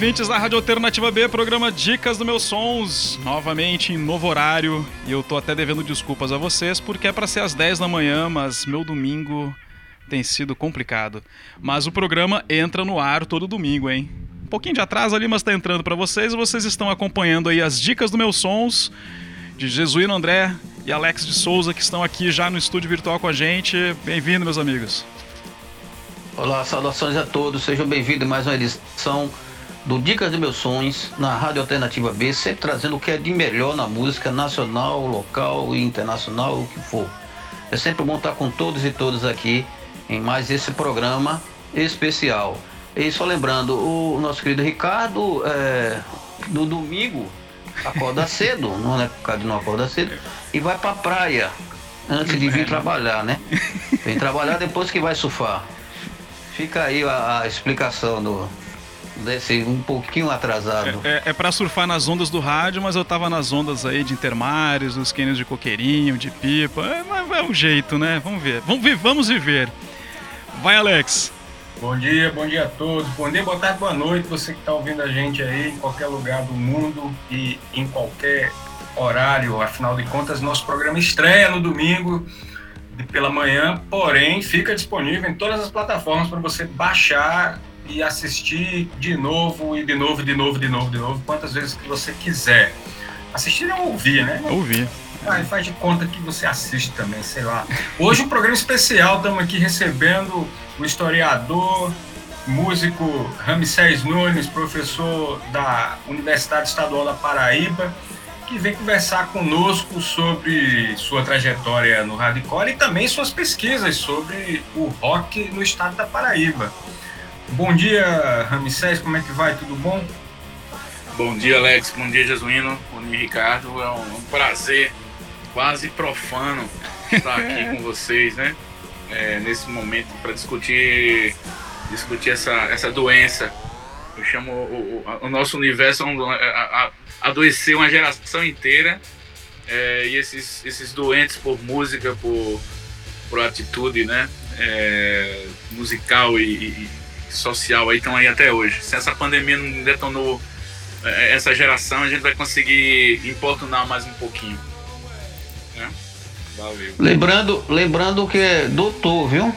Ouvintes da Rádio Alternativa B, programa Dicas do Meus Sons, novamente em novo horário. E eu tô até devendo desculpas a vocês, porque é para ser às 10 da manhã, mas meu domingo tem sido complicado. Mas o programa entra no ar todo domingo, hein? Um pouquinho de atraso ali, mas tá entrando para vocês. Vocês estão acompanhando aí as Dicas do Meus Sons, de Jesuíno André e Alex de Souza, que estão aqui já no estúdio virtual com a gente. Bem-vindo, meus amigos. Olá, saudações a todos, sejam bem-vindos a mais uma edição do Dicas de Meus Sonhos na Rádio Alternativa B, sempre trazendo o que é de melhor na música nacional, local e internacional, o que for. É sempre bom estar com todos e todas aqui em mais esse programa especial. E só lembrando, o nosso querido Ricardo, é, no domingo, acorda cedo, não é por causa de não acordar cedo, e vai pra praia antes de vir trabalhar, né? Vem trabalhar depois que vai surfar. Fica aí a, a explicação do, desse um pouquinho atrasado. É, é, é para surfar nas ondas do rádio, mas eu tava nas ondas aí de Intermares, nos cânions de coqueirinho, de pipa. É, mas é um jeito, né? Vamos ver. Vamos, ver, vamos viver. Vai, Alex. Bom dia, bom dia a todos. Bom dia, boa tarde, boa noite. Você que está ouvindo a gente aí em qualquer lugar do mundo e em qualquer horário. Afinal de contas, nosso programa estreia no domingo pela manhã, porém fica disponível em todas as plataformas para você baixar e assistir de novo e de novo, de novo, de novo, de novo, quantas vezes que você quiser. Assistir é ouvir, né? Ouvir. Ah, faz de conta que você assiste também, sei lá. Hoje um programa especial, estamos aqui recebendo o historiador, músico Ramsés Nunes, professor da Universidade Estadual da Paraíba, que vem conversar conosco sobre sua trajetória no hardcore e também suas pesquisas sobre o rock no estado da Paraíba. Bom dia, Ramsés, como é que vai? Tudo bom? Bom dia, Alex. Bom dia, Jesuíno. Bom dia, Ricardo. É um, prazer quase profano estar aqui com vocês, né? É, nesse momento para discutir discutir essa, essa doença. Eu chamo o, o, o nosso universo a, a, adoecer uma geração inteira é, e esses, esses doentes por música, por, por atitude, né? É, musical e, e social aí estão aí até hoje. Se essa pandemia não detonou é, essa geração, a gente vai conseguir importunar mais um pouquinho. Né? Valeu. Lembrando, lembrando que é doutor, viu?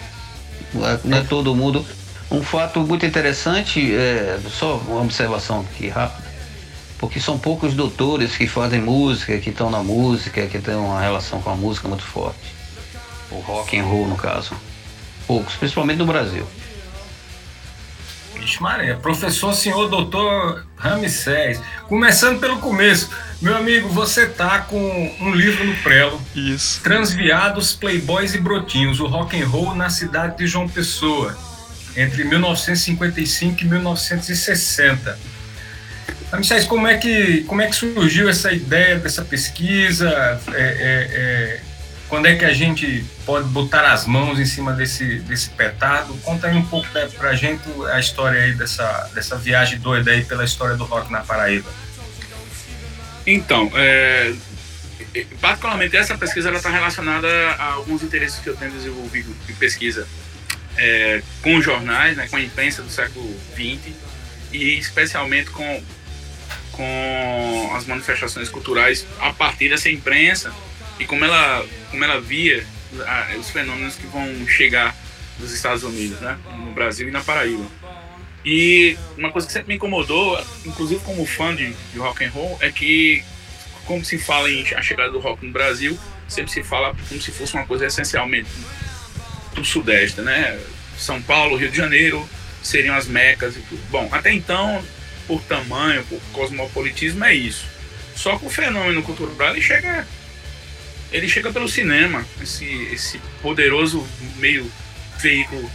Não é todo mundo. Um fato muito interessante, é, só uma observação aqui rápida, porque são poucos doutores que fazem música, que estão na música, que têm uma relação com a música muito forte. O rock and roll, no caso. Poucos, principalmente no Brasil. Vixe Maria, professor senhor doutor Ramsés. Começando pelo começo. Meu amigo, você tá com um livro no prelo. Isso. Transviados, Playboys e Brotinhos, o rock and roll na cidade de João Pessoa, entre 1955 e 1960. Ramsés, como é que, como é que surgiu essa ideia dessa pesquisa? É, é, é quando é que a gente pode botar as mãos em cima desse, desse petardo? Conta aí um pouco né, pra gente a história aí dessa, dessa viagem doida aí pela história do rock na Paraíba. Então, é, particularmente essa pesquisa ela está relacionada a alguns interesses que eu tenho desenvolvido em pesquisa é, com jornais, né, com a imprensa do século XX e especialmente com, com as manifestações culturais a partir dessa imprensa e como ela, como ela via a, os fenômenos que vão chegar nos Estados Unidos, né? no Brasil e na Paraíba. E uma coisa que sempre me incomodou, inclusive como fã de, de rock and roll, é que como se fala em a chegada do rock no Brasil, sempre se fala como se fosse uma coisa essencialmente do Sudeste, né? São Paulo, Rio de Janeiro seriam as mecas e tudo. Bom, até então, por tamanho, por cosmopolitismo, é isso. Só que o fenômeno cultural ele chega ele chega pelo cinema, esse, esse poderoso meio veículo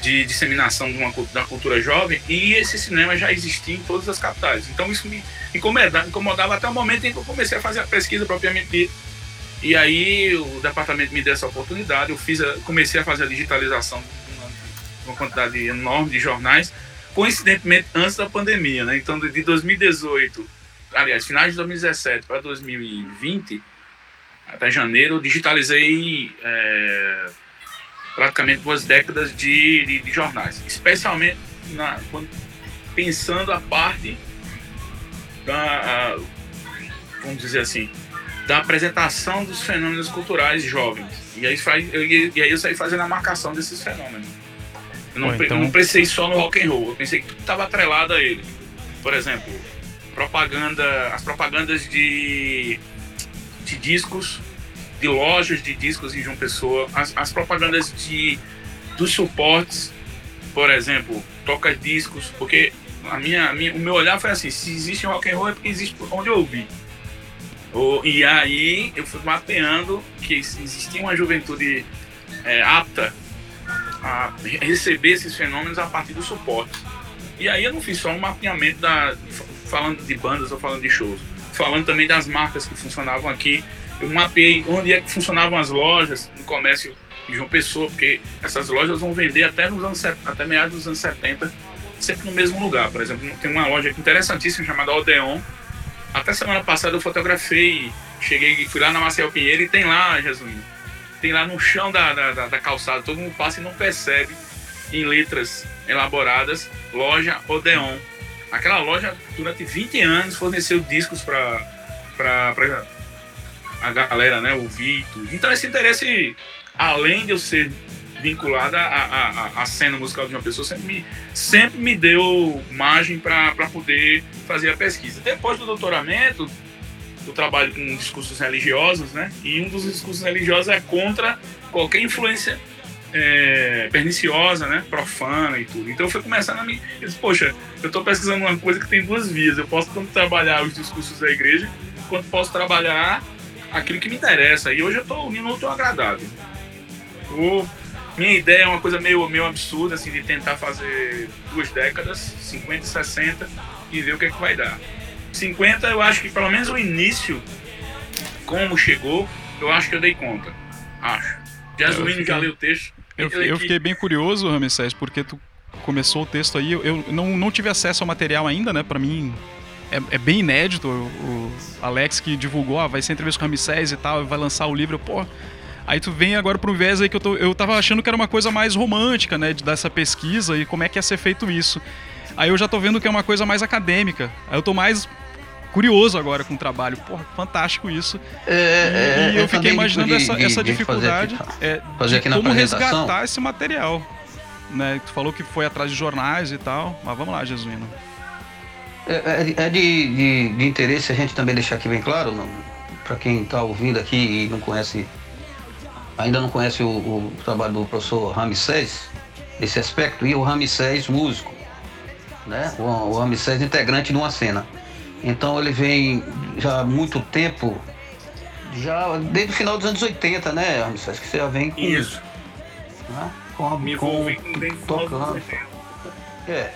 de disseminação de uma, da cultura jovem, e esse cinema já existia em todas as capitais. Então isso me incomodava, incomodava até o momento em que eu comecei a fazer a pesquisa propriamente dita. E aí o departamento me deu essa oportunidade, eu fiz a, comecei a fazer a digitalização de uma, uma quantidade enorme de jornais, coincidentemente antes da pandemia, né? Então de 2018, aliás, finais de 2017 para 2020, até janeiro, eu digitalizei é, praticamente duas décadas de, de, de jornais, especialmente na, quando, pensando a parte da, a, vamos dizer assim, da apresentação dos fenômenos culturais jovens. E aí, faz, eu, e aí eu saí fazendo a marcação desses fenômenos. Eu não, Pô, então... não pensei só no rock and roll, eu pensei que tudo estava atrelado a ele. Por exemplo, propaganda, as propagandas de, de discos, de lojas de discos em João Pessoa, as, as propagandas de, dos suportes, por exemplo, toca discos, porque a minha, a minha, o meu olhar foi assim, se existe rock and roll é porque existe onde eu ouvi. E aí eu fui mapeando que existia uma juventude é, apta a receber esses fenômenos a partir do suporte. E aí eu não fiz só um mapeamento da, falando de bandas ou falando de shows, falando também das marcas que funcionavam aqui. Eu mapeei onde é que funcionavam as lojas no comércio de João Pessoa, porque essas lojas vão vender até, nos anos, até meados dos anos 70, sempre no mesmo lugar. Por exemplo, tem uma loja interessantíssima chamada Odeon. Até semana passada eu fotografei, cheguei, fui lá na Marcel Pinheiro e tem lá, Jesuíno, tem lá no chão da, da, da calçada, todo mundo passa e não percebe, em letras elaboradas, loja Odeon. Aquela loja, durante 20 anos, forneceu discos para a galera né, ouvir. Então, esse interesse, além de eu ser vinculada à, à, à, cena musical de uma pessoa, sempre me, sempre me deu margem para poder fazer a pesquisa. Depois do doutoramento, eu trabalho com discursos religiosos, né? E um dos discursos religiosos é contra qualquer influência é, perniciosa, né? Profana e tudo. Então eu fui começando a me. Eu disse, Poxa, eu estou pesquisando uma coisa que tem duas vias. Eu posso tanto trabalhar os discursos da igreja, quanto posso trabalhar aquilo que me interessa. E hoje eu estou unindo o agradável. O, minha ideia é uma coisa meio, meio absurda, assim, de tentar fazer duas décadas, 50 e 60, e ver o que é que vai dar. 50, eu acho que pelo menos o início, como chegou, eu acho que eu dei conta. Acho. Jasmine já leu o texto. Eu, eu fiquei bem curioso, Ramsés, porque tu começou o texto aí. Eu, não, não tive acesso ao material ainda, né? Pra mim é, é bem inédito. O, o, Alex que divulgou, ah, vai ser entrevista com o Ramsés e tal, vai lançar o livro. Pô, Aí tu vem agora para um viés aí que eu, tô, eu tava achando que era uma coisa mais romântica, né? De dar essa pesquisa e como é que ia ser feito isso. Aí eu já tô vendo que é uma coisa mais acadêmica. Aí eu tô mais curioso agora com o trabalho. Porra, fantástico isso. É, e, é, eu fiquei imaginando de, essa, de, essa dificuldade fazer aqui, é, fazer aqui de como resgatar esse material. Né? Tu falou que foi atrás de jornais e tal, mas vamos lá, Jesuíno. É, é, é de, de, de, interesse a gente também deixar aqui bem claro, para quem está ouvindo aqui e não conhece ainda não conhece o, o trabalho do professor Ramsés, esse aspecto, e o Ramsés músico, né? O, o Ramsés integrante de uma cena. Então ele vem já há muito tempo, já desde o final dos anos 80, né, Ramsés? Que você já vem com isso. Né? Com, a, Me com, com tocando. É.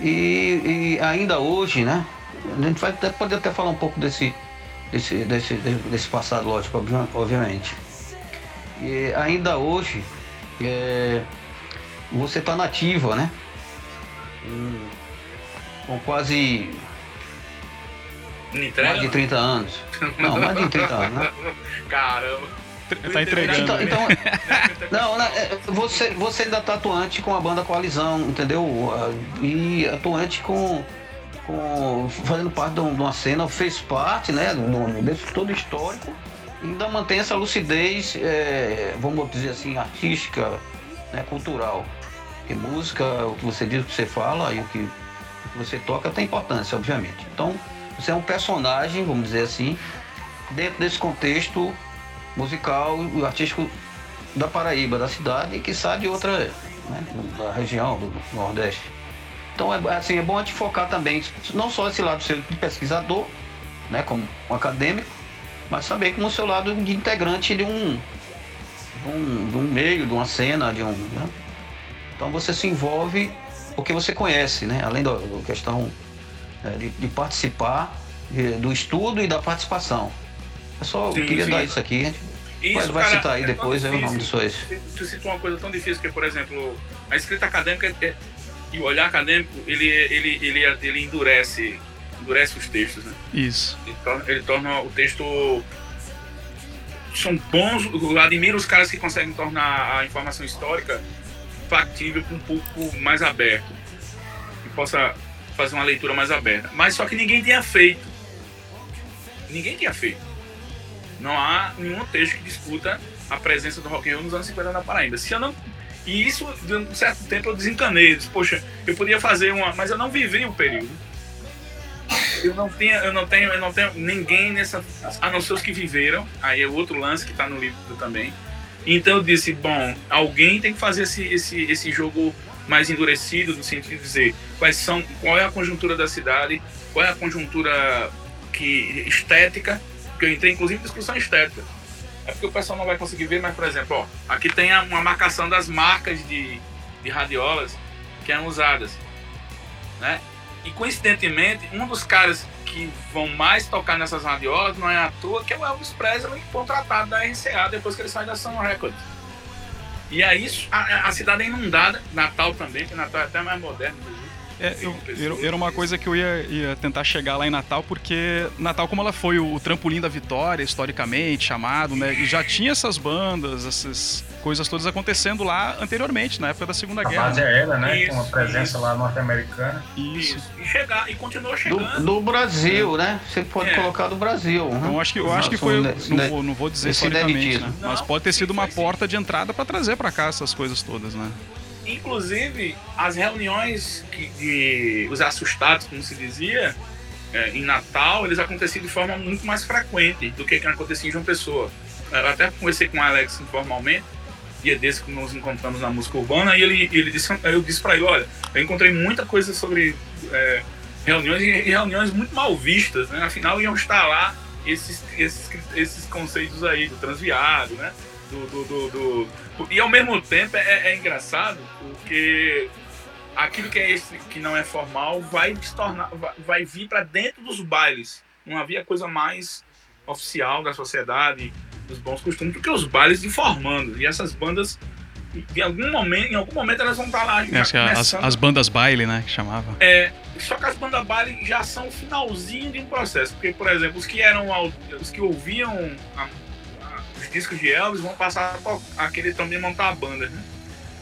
E, e, ainda hoje, né? A gente vai até, poder até falar um pouco desse, desse, desse, desse passado, lógico, obviamente. E ainda hoje, é, você está nativa, né? Com quase mais de 30 anos. Não, mais de 30 anos, né? Caramba. Tá entregando. Então, então não, né, é, você, você ainda tá atuante com a banda Coalizão, entendeu? E atuante com, com fazendo parte de uma cena, fez parte, né, desse todo histórico ainda mantém essa lucidez, é, vamos dizer assim, artística, né, cultural. Porque música, o que você diz, o que você fala e o que, o que você toca tem importância, obviamente. Então, você é um personagem, vamos dizer assim, dentro desse contexto musical e artístico da Paraíba, da cidade, e que sai de outra, né, da região, do Nordeste. Então, é, assim, é bom a gente focar também, não só esse lado seu de pesquisador, né, como um acadêmico, mas também como seu lado de integrante de um, de um, de um meio, de uma cena, de um. Né? Então você se envolve porque você conhece, né? Além da questão de, de, participar de, do estudo e da participação. É só sim, eu queria sim. dar isso aqui. Isso, Mas vai cara, citar aí é depois aí o nome disso aí. Tu citou uma coisa tão difícil que, por exemplo, a escrita acadêmica é, e o olhar acadêmico, ele, ele, ele, ele endurece endurece os textos, né? Isso. Ele torna, ele torna o texto. São bons, eu admiro os caras que conseguem tornar a informação histórica factível com um público mais aberto. Que possa fazer uma leitura mais aberta. Mas só que ninguém tinha feito. Ninguém tinha feito. Não há nenhum texto que discuta a presença do rock and roll nos anos 50 na Paraíba. Se eu não e isso, de um certo tempo, eu desencanei. Eu disse, Poxa, eu podia fazer uma. Mas eu não vivi o período. Eu não, tenho, eu não tenho, eu não tenho ninguém nessa. A não ser os que viveram. Aí é outro lance que está no livro também. Então eu disse, bom, alguém tem que fazer esse, esse, esse jogo mais endurecido, no sentido de dizer quais são, qual é a conjuntura da cidade, qual é a conjuntura que, estética, que eu entrei inclusive em discussão estética é porque o pessoal não vai conseguir ver, mas, por exemplo, ó, aqui tem uma marcação das marcas de, de radiolas que eram usadas. Né? E, coincidentemente, um dos caras que vão mais tocar nessas radiolas não é à toa, que é o Elvis Presley, contratado da RCA depois que ele sai da Sun Records. E aí, a, a cidade é inundada, Natal também, que Natal é até mais moderno, é, eu, era uma coisa que eu ia, ia, tentar chegar lá em Natal, porque Natal, como ela foi o, o trampolim da vitória, historicamente chamado, né? E já tinha essas bandas, essas coisas todas acontecendo lá anteriormente, na época da Segunda a Guerra. A base é ela, né? Isso, com uma presença isso. lá norte-americana. Isso. isso. E chegar, e continuou chegando. Do, do Brasil, é. né? Você pode é. colocar do Brasil. Uhum. Então, acho que, eu acho que foi, não, vou, não vou dizer historicamente, né? Não, Mas pode ter sido uma porta de entrada para trazer para cá essas coisas todas, né? Inclusive, as reuniões que, de os assustados, como se dizia, é, em Natal, eles aconteciam de forma muito mais frequente do que, acontecia em João Pessoa. Eu até conversei com o Alex informalmente, dia desse que nos encontramos na música urbana, e ele, ele disse, eu disse para ele, olha, eu encontrei muita coisa sobre é, reuniões e reuniões muito mal vistas, né? Afinal, iam estar lá esses, esses, esses conceitos aí do transviado, né? do, do, do, do e ao mesmo tempo é, é engraçado porque aquilo que é esse, que não é formal vai se tornar, vai, vai vir para dentro dos bailes. Não havia coisa mais oficial da sociedade, dos bons costumes, do que os bailes informando. E essas bandas, em algum momento, em algum momento elas vão estar lá. É, as, as, bandas baile, né, que chamava. É, só que as bandas baile já são o finalzinho de um processo. Porque, por exemplo, os que eram os que ouviam discos de Elvis vão passar a querer também montar a banda, né?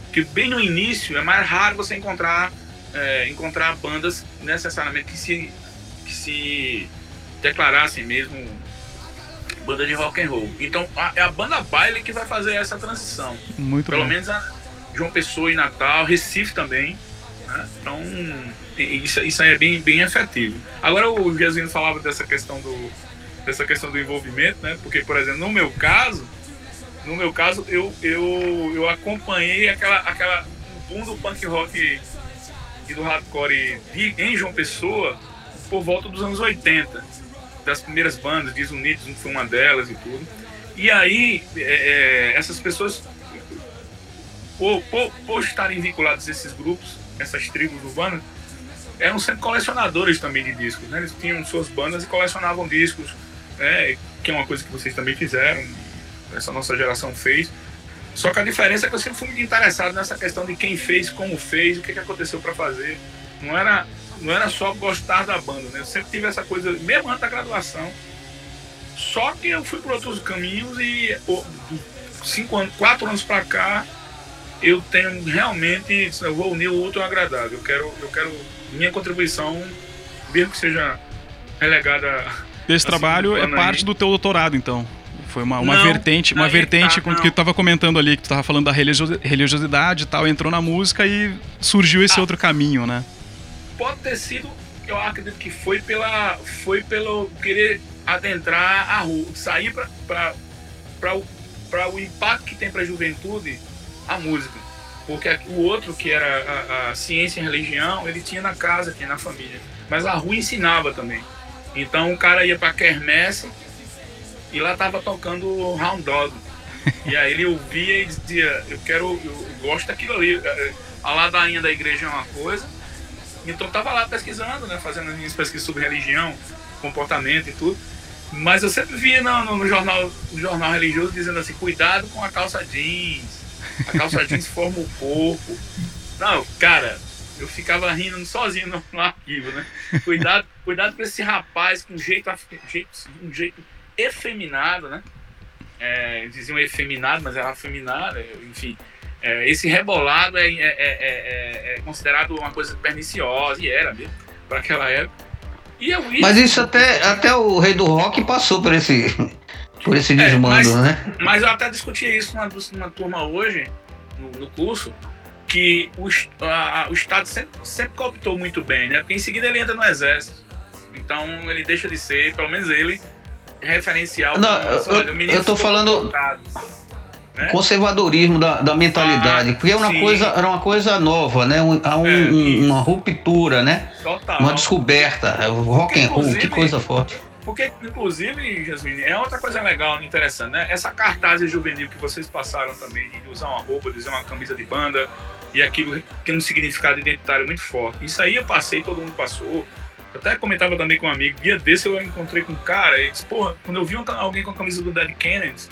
Porque bem no início é mais raro você encontrar é, encontrar bandas necessariamente que se que se declarassem mesmo banda de rock and roll. Então a, é a banda baile que vai fazer essa transição. Muito Pelo bom. menos a João Pessoa e Natal, Recife também. Né? Então isso, isso aí é bem, bem efetivo. Agora o Jesus falava dessa questão do, dessa questão do envolvimento, né? Porque, por exemplo, no meu caso, no meu caso, eu, eu, eu acompanhei aquela, aquela boom do punk rock e do hardcore de, em João Pessoa por volta dos anos 80, das primeiras bandas, Desunidos foi uma delas e tudo. E aí, é, é, essas pessoas, por, por, por estarem vinculadas a esses grupos, essas tribos urbanas, eram sempre colecionadores também de discos, né? Eles tinham suas bandas e colecionavam discos, né? Que é uma coisa que vocês também fizeram, essa nossa geração fez. Só que a diferença é que eu sempre fui muito interessado nessa questão de quem fez, como fez, o que, que aconteceu para fazer. Não era, não era só gostar da banda, né? Eu sempre tive essa coisa, mesmo antes da graduação. Só que eu fui por outros caminhos e cinco anos, quatro anos para cá, eu tenho realmente, eu vou unir o outro ao agradável. Eu quero, eu quero minha contribuição, mesmo que seja relegada esse trabalho é parte do teu doutorado, então. Foi uma, uma não, vertente, uma vertente tá, que tu estava comentando ali, que tu estava falando da religiosidade e tal, entrou na música e surgiu esse ah, outro caminho, né? Pode ter sido, eu acredito que foi pela, foi pelo querer adentrar a rua, sair para o, o impacto que tem para a juventude a música. Porque o outro, que era a, a ciência e religião, ele tinha na casa, tinha na família. Mas a rua ensinava também. Então o cara ia pra quermesse e lá tava tocando Round Dog. E aí ele ouvia e dizia, eu quero, eu gosto daquilo ali. A ladainha da igreja é uma coisa. Então eu tava lá pesquisando, né? Fazendo as minhas pesquisas sobre religião, comportamento e tudo. Mas eu sempre via no, no, jornal, no jornal religioso dizendo assim, cuidado com a calça jeans. A calça jeans forma o corpo. Não, cara, eu ficava rindo sozinho no, no arquivo, né? Cuidado, cuidado com esse rapaz com jeito, jeito, um jeito efeminado, né? É, diziam efeminado, mas era afeminado, enfim. É, esse rebolado é, é, é, é considerado uma coisa perniciosa, e era mesmo. para aquela época. E eu Mas isso até, até o rei do rock passou por esse, por esse desmando, é, mas, né? Mas eu até discuti isso numa, numa turma hoje, no, no curso, que o, a, o Estado sempre, sempre cooptou muito bem, né? Porque em seguida ele entra no exército. Então ele deixa de ser, pelo menos ele, referencial. Não, eu, eu tô falando né? conservadorismo da, da mentalidade, ah, porque é uma coisa, era uma coisa nova, né? Um, um, é, uma ruptura, né? Total. Uma descoberta. É rock and roll, que coisa forte. Porque, inclusive, Jasmine, é outra coisa legal, interessante, né? Essa cartaz juvenil que vocês passaram também, de usar uma roupa, de usar uma camisa de banda, e aquilo tem um significado identitário muito forte. Isso aí eu passei, todo mundo passou. Eu até comentava também com um amigo, dia desse eu encontrei com um cara, e disse, porra, quando eu vi alguém com a camisa do Dead Kennedys,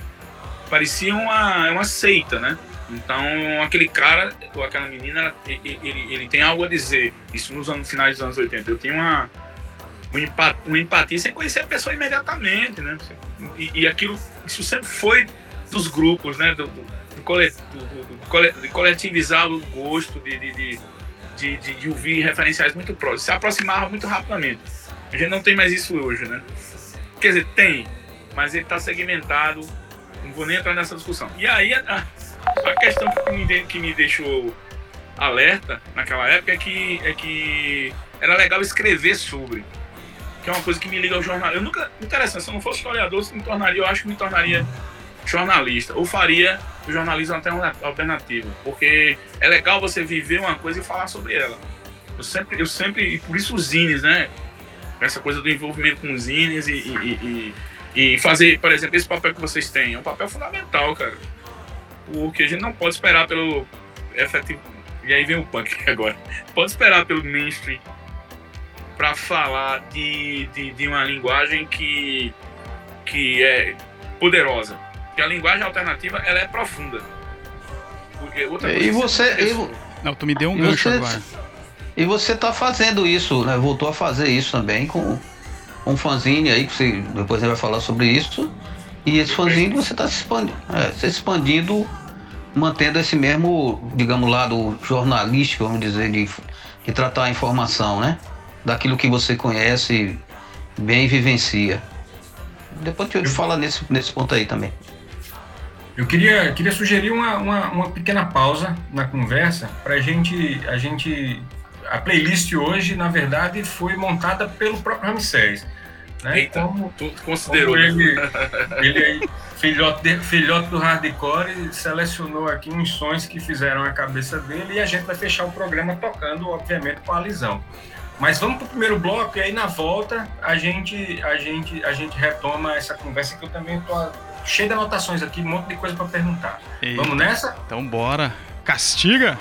parecia uma, uma seita, né? Então, aquele cara, ou aquela menina, ele, ele, ele, tem algo a dizer. Isso nos anos, finais dos anos 80. Eu tinha uma, uma, empatia, uma empatia sem conhecer a pessoa imediatamente, né? E, e aquilo, isso sempre foi dos grupos, né? Do, do, coletivizar o gosto de, de, de, de, de ouvir referenciais muito próximos. Se aproximava muito rapidamente. A gente não tem mais isso hoje, né? Quer dizer, tem, mas ele está segmentado não vou nem entrar nessa discussão. E aí, a, a questão que me, que me deixou alerta naquela época é que, é que era legal escrever sobre. Que é uma coisa que me liga ao jornal. Eu nunca. Interessante, se eu não fosse historiador, se me tornaria, eu acho que me tornaria jornalista. Ou faria o jornalismo alternativo. Porque é legal você viver uma coisa e falar sobre ela. Eu sempre, eu sempre, e por isso os zines, né? Essa coisa do envolvimento com os zines e, e, e e fazer, por exemplo, esse papel que vocês têm é um papel fundamental, cara. Porque a gente não pode esperar pelo efetivo. E aí vem o punk agora. Pode esperar pelo mainstream para falar de, de, de, uma linguagem que, que é poderosa. Porque a linguagem alternativa ela é profunda. Porque outra e você. E... Não, tu me deu um gancho você, agora. E você tá fazendo isso, né? Voltou a fazer isso também com um fanzine aí, que você, depois você vai falar sobre isso. E esse fanzine você está se expandindo, é, se expandindo, mantendo esse mesmo, digamos, lado jornalístico, vamos dizer, de, de tratar a informação, né? Daquilo que você conhece bem e vivencia. Depois eu te falo nesse, nesse ponto aí também. Eu queria, queria sugerir uma, uma, uma pequena pausa na conversa para gente, a gente. A playlist hoje, na verdade, foi montada pelo próprio Ramsés. Né? Eita, como, tu considerou. Como ele, ele aí, filhote, de, filhote do hardcore, selecionou aqui uns sons que fizeram a cabeça dele e a gente vai fechar o programa tocando, obviamente, com a Lisão. Mas vamos para o primeiro bloco e aí na volta a gente, a gente, a gente retoma essa conversa que eu também estou cheio de anotações aqui, um monte de coisa para perguntar. Eita, vamos nessa? Então bora. Castiga!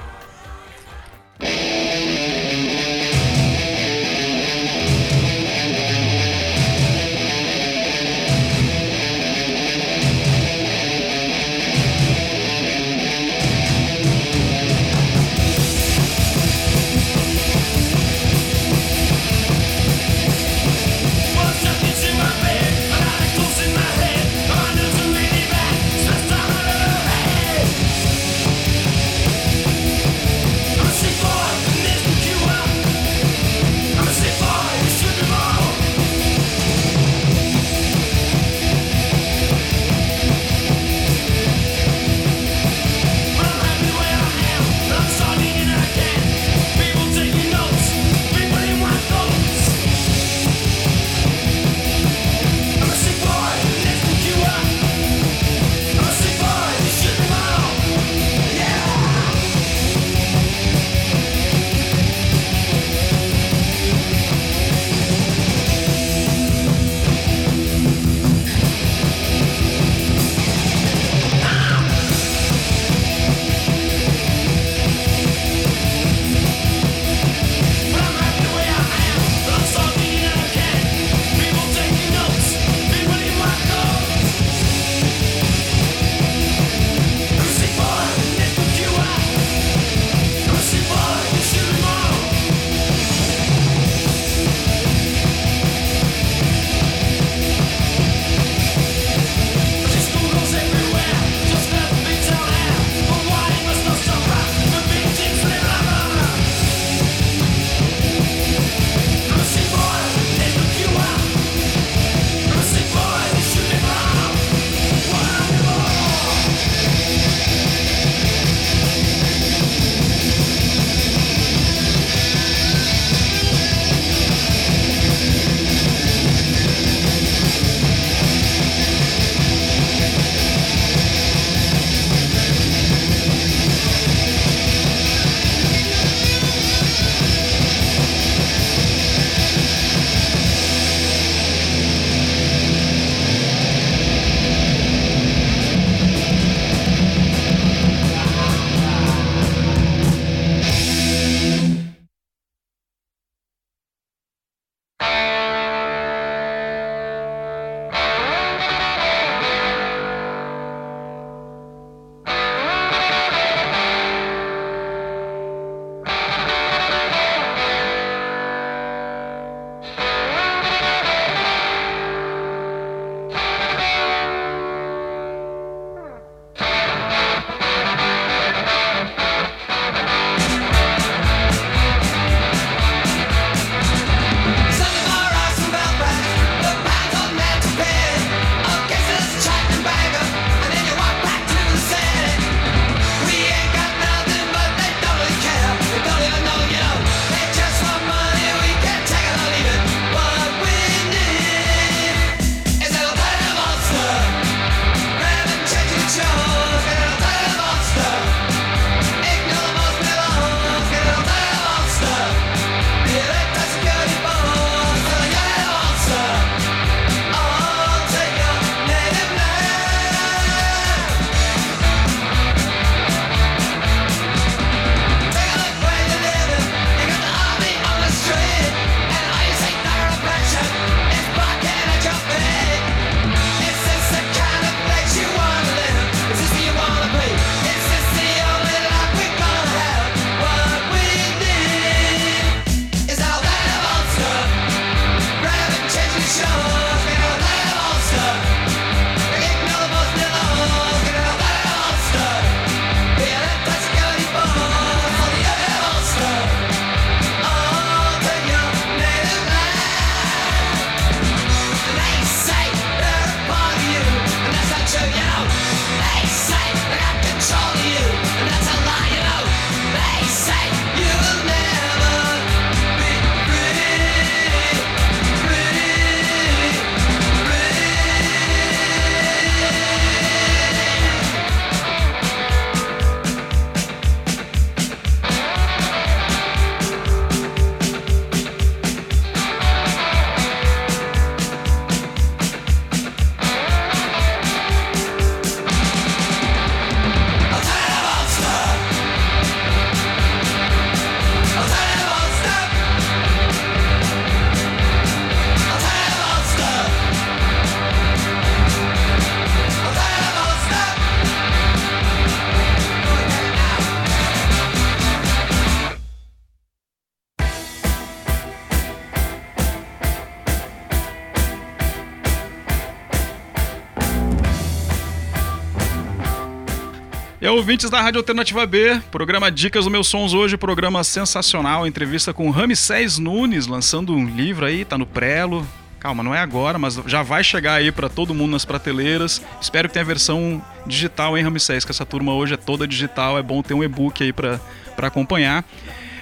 Ouvintes da Rádio Alternativa B, programa Dicas do Meus Sons hoje, programa sensacional, entrevista com Ramsés Nunes, lançando um livro aí, tá no prelo. Calma, não é agora, mas já vai chegar aí para todo mundo nas prateleiras. Espero que tenha a versão digital, hein, Ramsés, que essa turma hoje é toda digital, é bom ter um e-book aí para acompanhar.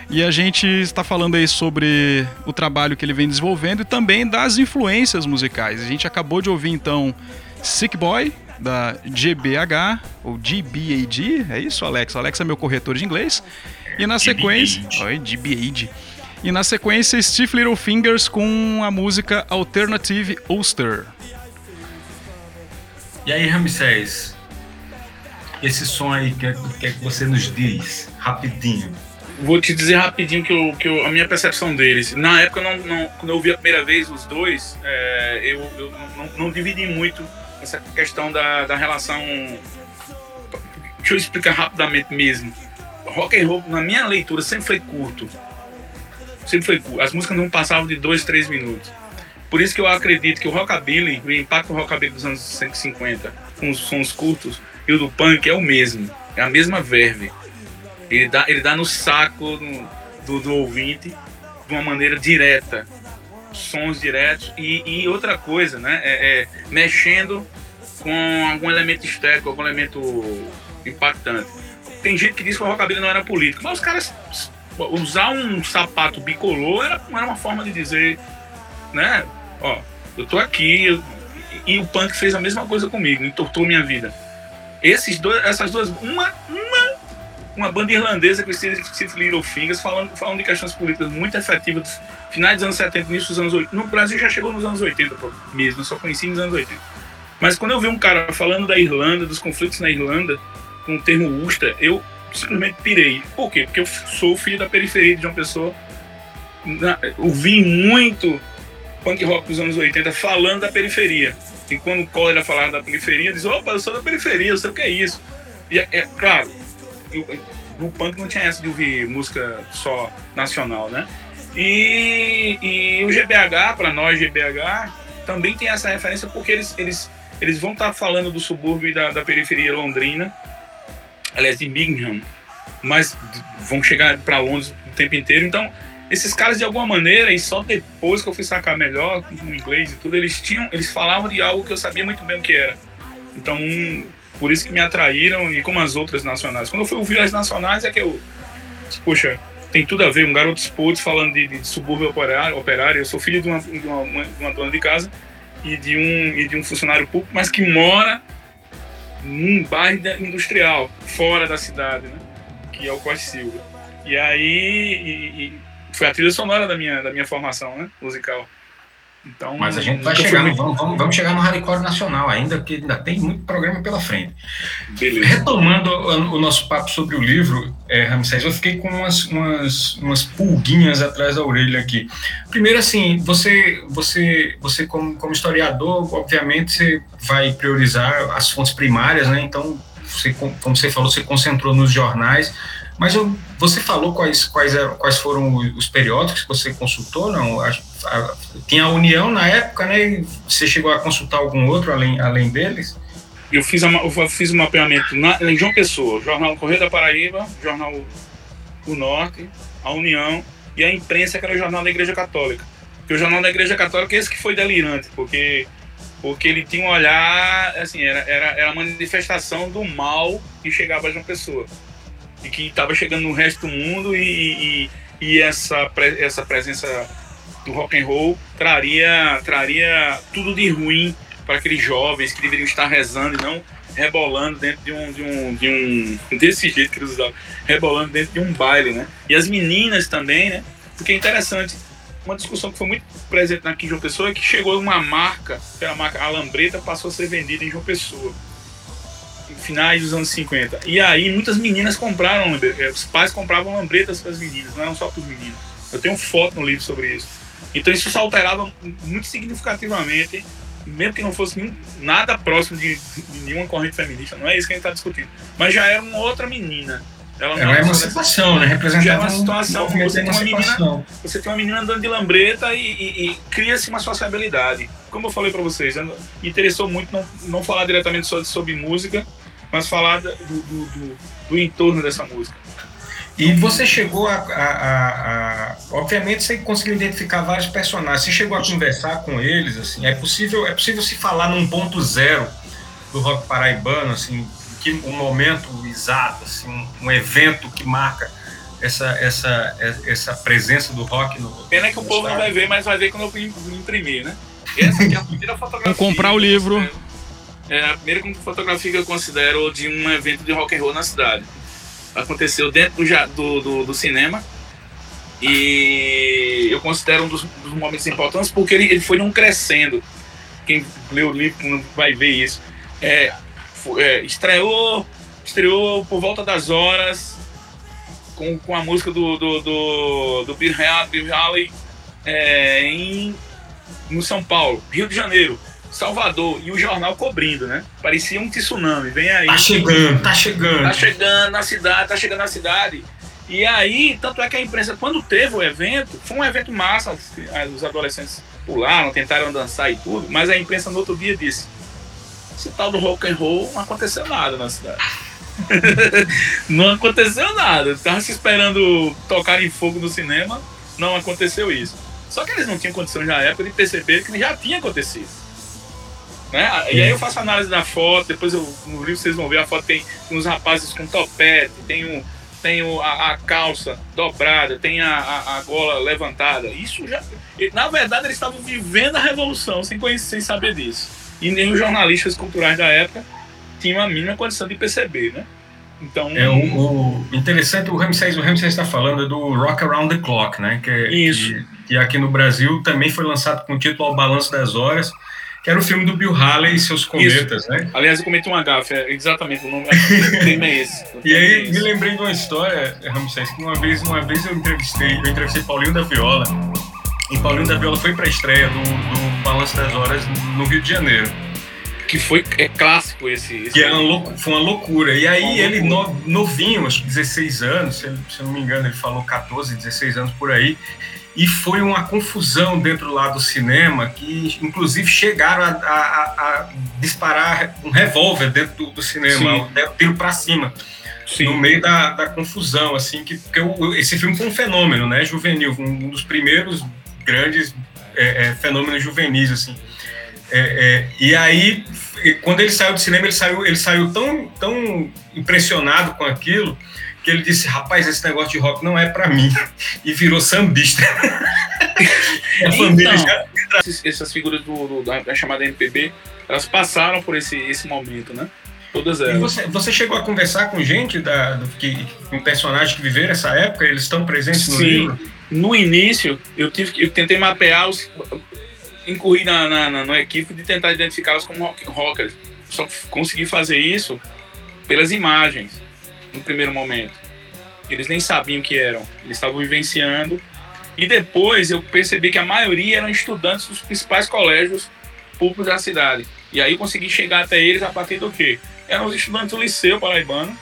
E a gente está falando aí sobre o trabalho que ele vem desenvolvendo e também das influências musicais. A gente acabou de ouvir então Sick Boy, da GBH, ou GBAD, é isso, Alex? Alex é meu corretor de inglês. E na sequência. Oi, GBAD. E na sequência, Stiff Little Fingers com a música Alternative Ulster. E aí, Ramsés? Esse som aí, o que, é, que, é que você nos diz? Rapidinho. Vou te dizer rapidinho que, eu, que eu, a minha percepção deles. Na época, não, não, quando eu ouvi a primeira vez os dois, é, eu, eu não, não dividi muito essa questão da, da relação. Deixa eu explicar rapidamente mesmo. Rock and roll, na minha leitura, sempre foi curto. Sempre foi curto. As músicas não passavam de dois, três minutos. Por isso que eu acredito que o rockabilly, o impacto do rockabilly dos anos 150, com os sons curtos, e o do punk é o mesmo. É a mesma verve. Ele dá, ele dá no saco no, do, do ouvinte de uma maneira direta sons diretos e, e outra coisa, né? É, é, mexendo com algum elemento estético, algum elemento impactante. Tem gente que diz que o rockabilly não era político, mas os caras usar um sapato bicolor era, era uma forma de dizer, né? Ó, eu tô aqui eu, e o punk fez a mesma coisa comigo, entortou minha vida. Esses dois, essas duas, uma, uma uma banda irlandesa que se Little Fingers, falando, falando de questões políticas muito efetivas, finais dos anos 70, início dos anos 80. No Brasil já chegou nos anos 80 mesmo, eu só conheci nos anos 80. Mas quando eu vi um cara falando da Irlanda, dos conflitos na Irlanda, com o termo Ulster, eu simplesmente pirei. Por quê? Porque eu sou filho da periferia de uma pessoa. ouvi muito punk rock dos anos 80 falando da periferia. E quando o Cólera falava da periferia, diz: opa, eu sou da periferia, eu sei o que é isso. E é, é claro, no punk não tinha essa de ouvir música só nacional, né? E, e o GBH, para nós GBH, também tem essa referência porque eles, eles, eles vão estar tá falando do subúrbio e da, da periferia londrina, aliás, de Birmingham, mas vão chegar para Londres o tempo inteiro. Então, esses caras, de alguma maneira, e só depois que eu fui sacar melhor no inglês e tudo, eles tinham, eles falavam de algo que eu sabia muito bem o que era. Então, por isso que me atraíram e como as outras nacionais. Quando eu fui ouvir as nacionais é que eu, poxa, tem tudo a ver. Um garoto sports falando de, de subúrbio operário, operário. Eu sou filho de uma, de uma, de uma dona de casa e de um e de um funcionário público, mas que mora num bairro industrial fora da cidade, né? Que é o Costa Silva. E aí e, e foi a trilha sonora da minha da minha formação, né? Musical. Então, Mas a gente vai chegar, muito... vamos, vamos, vamos, chegar no hardcore nacional ainda, porque ainda tem muito programa pela frente. Beleza. Retomando o, o nosso papo sobre o livro, é, Ramsés, eu fiquei com umas, umas, umas pulguinhas atrás da orelha aqui. Primeiro, assim, você, você, você como, como historiador, obviamente, você vai priorizar as fontes primárias, né? Então, você, como você falou, você concentrou nos jornais, mas eu, você falou quais, quais, quais foram os periódicos que você consultou? Não, tinha a União na época, né? Você chegou a consultar algum outro além, além deles? Eu fiz, uma, eu fiz um mapeamento na, em João Pessoa, Jornal Correio da Paraíba, Jornal O Norte, a União e a imprensa, que era o Jornal da Igreja Católica. Porque o Jornal da Igreja Católica, esse que foi delirante, porque, porque ele tinha um olhar, assim, era, era, era a manifestação do mal que chegava a João Pessoa. Que estava chegando no resto do mundo e, e, e essa, essa presença do rock and roll traria, traria tudo de ruim para aqueles jovens que deveriam estar rezando e não rebolando dentro de um, de um, de um desse jeito que eles usavam, rebolando dentro de um baile, né? E as meninas também, né? Porque é interessante, uma discussão que foi muito presente aqui em João Pessoa é que chegou uma marca, pela marca Alambreta, passou a ser vendida em João Pessoa. Finais dos anos 50. E aí muitas meninas compraram, os pais compravam lambretas para as meninas, não eram só para os meninos. Eu tenho foto no livro sobre isso. Então isso se alterava muito significativamente, mesmo que não fosse nenhum, nada próximo de, de, nenhuma corrente feminista, não é isso que a gente está discutindo. Mas já era uma outra menina. Ela é uma situação, né? Representava uma situação. Um você, tem uma menina, você tem uma menina andando de lambreta e, e, e cria-se uma sociabilidade. Como eu falei para vocês, me interessou muito não, não falar diretamente sobre, sobre música, mas falar do, do, do, do entorno dessa música. E você chegou a, a, a, a, Obviamente você conseguiu identificar vários personagens. Você chegou a conversar com eles, assim. É possível, é possível se falar num ponto zero do rock paraibano, assim, que um momento exato, assim, um, um evento que marca essa, essa, essa presença do rock no. Pena que o povo não vai ver, mas vai ver quando eu imprimir, né? Essa aqui é a primeira fotografia. Vamos comprar o livro. É a primeira fotografia que eu considero de um evento de rock and roll na cidade aconteceu dentro do, do, do, cinema e eu considero um dos, dos, momentos importantes porque ele, ele foi num crescendo. Quem lê o livro vai ver isso. É, é, estreou, estreou por volta das horas com, com a música do, do, do, do Bill Haley é, em, no São Paulo, Rio de Janeiro. Salvador e o jornal cobrindo, né? Parecia um tsunami. Vem aí. Tá chegando, tá chegando. Tá chegando na cidade, tá chegando na cidade. E aí, tanto é que a imprensa, quando teve o evento, foi um evento massa, os adolescentes pularam, tentaram dançar e tudo, mas a imprensa no outro dia disse: esse tal do rock and roll não aconteceu nada na cidade. não aconteceu nada. Estavam se esperando tocar em fogo no cinema, não aconteceu isso. Só que eles não tinham condição na época de perceber que já tinha acontecido. Né? E aí eu faço análise da foto, depois eu, no livro vocês vão ver a foto, tem uns rapazes com topete, tem, um, tem o, a, a, calça dobrada, tem a, a, a, gola levantada. Isso já. Na verdade, eles estavam vivendo a revolução sem, conhecer, sem saber disso. E nem os jornalistas culturais da época tinham a mínima condição de perceber, né? Então, é o, o interessante o Ramsés, o Ramsés está falando do Rock Around the Clock, né? Que, Isso. Que, que aqui no Brasil também foi lançado com o título Ao Balanço das Horas que era o filme do Bill Haley e seus cometas, Isso. né? Aliás, eu cometi uma gafe, é exatamente, o nome é esse. e aí, me lembrei de uma história, Ramsés, que uma vez, uma vez eu entrevistei, eu entrevistei Paulinho da Viola, e Paulinho da Viola foi para a estreia do, do Balanço das Horas no Rio de Janeiro. Que foi é clássico esse. esse que é uma foi uma loucura. E aí, ele, no, novinho, acho que 16 anos, se, se eu não me engano, ele falou 14, 16 anos por aí e foi uma confusão dentro lá do cinema que inclusive chegaram a, a, a disparar um revólver dentro do, do cinema, um tiro para cima. Sim. no meio da, da confusão, assim, que porque esse filme foi um fenômeno, né, juvenil, um dos primeiros grandes é, é, fenômenos juvenis, assim. É, é e aí, quando ele saiu do cinema, ele saiu, ele saiu tão, tão impressionado com aquilo que ele disse, rapaz, esse negócio de rock não é para mim, e virou sambista. a família então, já... Essas figuras do, do, da, chamada MPB, elas passaram por esse, esse momento, né? Todas elas. E você, você chegou a conversar com gente, da, do, que, com personagens que viveram essa época? Eles estão presentes no Sim. livro? No início, eu, tive, eu tentei mapear os... Incorri na, na, na, equipe de tentar identificá-los como rock, rockers. Só consegui fazer isso pelas imagens no primeiro momento. Eles nem sabiam o que eram, eles estavam vivenciando. E depois eu percebi que a maioria eram estudantes dos principais colégios públicos da cidade. E aí consegui chegar até eles a partir do quê? Eram os estudantes do Liceu Paraibano,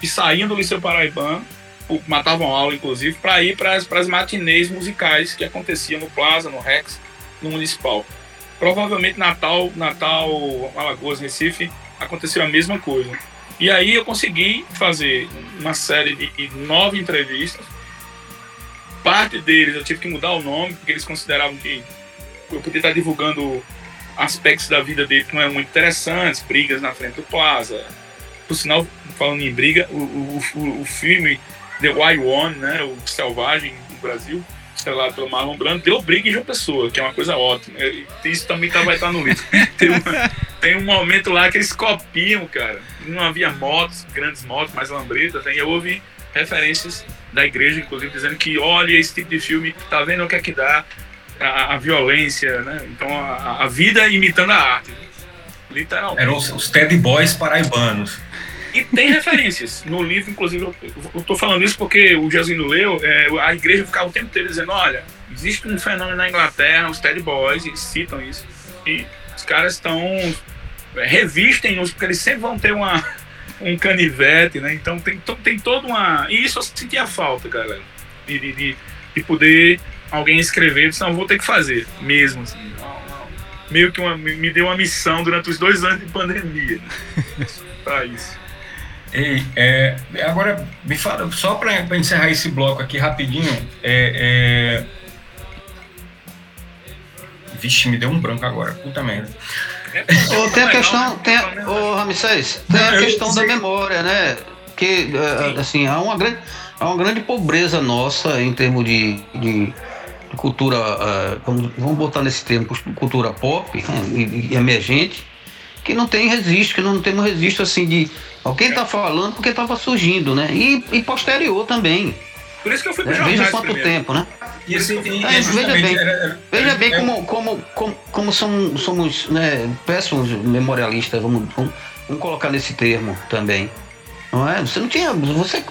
que saíam do Liceu Paraibano, matavam aula inclusive, para ir para as matinês musicais que aconteciam no Plaza, no Rex, no Municipal. Provavelmente Natal, Natal, Alagoas, Recife, aconteceu a mesma coisa. E aí eu consegui fazer uma série de nove entrevistas. Parte deles eu tive que mudar o nome, porque eles consideravam que eu podia estar divulgando aspectos da vida dele que não eram muito interessantes, brigas na frente do Plaza. Por sinal, falando em briga, o, o, o filme The Wild One, né, o Selvagem no Brasil, estrelado pelo Marlon Brando, deu briga em João Pessoa, que é uma coisa ótima. Isso também tá, vai estar no livro. tem, uma, tem, um momento lá que eles copiam, cara. Não havia motos, grandes motos, mais lambretas, né? e eu ouvi referências da igreja, inclusive, dizendo que olha esse tipo de filme, tá vendo o que é que dá a, a violência, né? Então a, a, vida imitando a arte. Literalmente. Eram os, os Ted Boys paraibanos. E tem referências. No livro, inclusive, eu estou falando isso porque o Jesuíno leu, é, a igreja ficava o tempo inteiro dizendo, olha, existe um fenômeno na Inglaterra, os Ted Boys, eles citam isso. E os caras estão é, revistem-os, porque eles sempre vão ter uma, um canivete, né? Então tem, tem toda uma... E isso eu sentia falta, galera. De, de, de, de poder alguém escrever, disse, não, vou ter que fazer mesmo, assim. Meio que uma, me deu uma missão durante os dois anos de pandemia. para isso. Ei, é, agora, me fala, só para encerrar esse bloco aqui rapidinho, é, é... Vixe, me deu um branco agora, puta merda. Oh, tem a questão, tem, a, oh, Ramsés, tem a questão da memória, né? Que, é, assim, há uma grande, há uma grande pobreza nossa em termos de, de cultura, uh, vamos, vamos botar nesse termo, cultura pop né, e, e, emergente, que não tem registro, que não temos registro assim de alguém está falando porque estava surgindo, né? E, e, posterior também. Por isso que eu fui pro é, Veja quanto primeiro. tempo, né? E assim, e, é, veja bem, era, veja bem como, como, como, como somos, somos né, péssimos memorialistas, vamos, vamos, vamos colocar nesse termo também. Não é? Você não tinha. Você,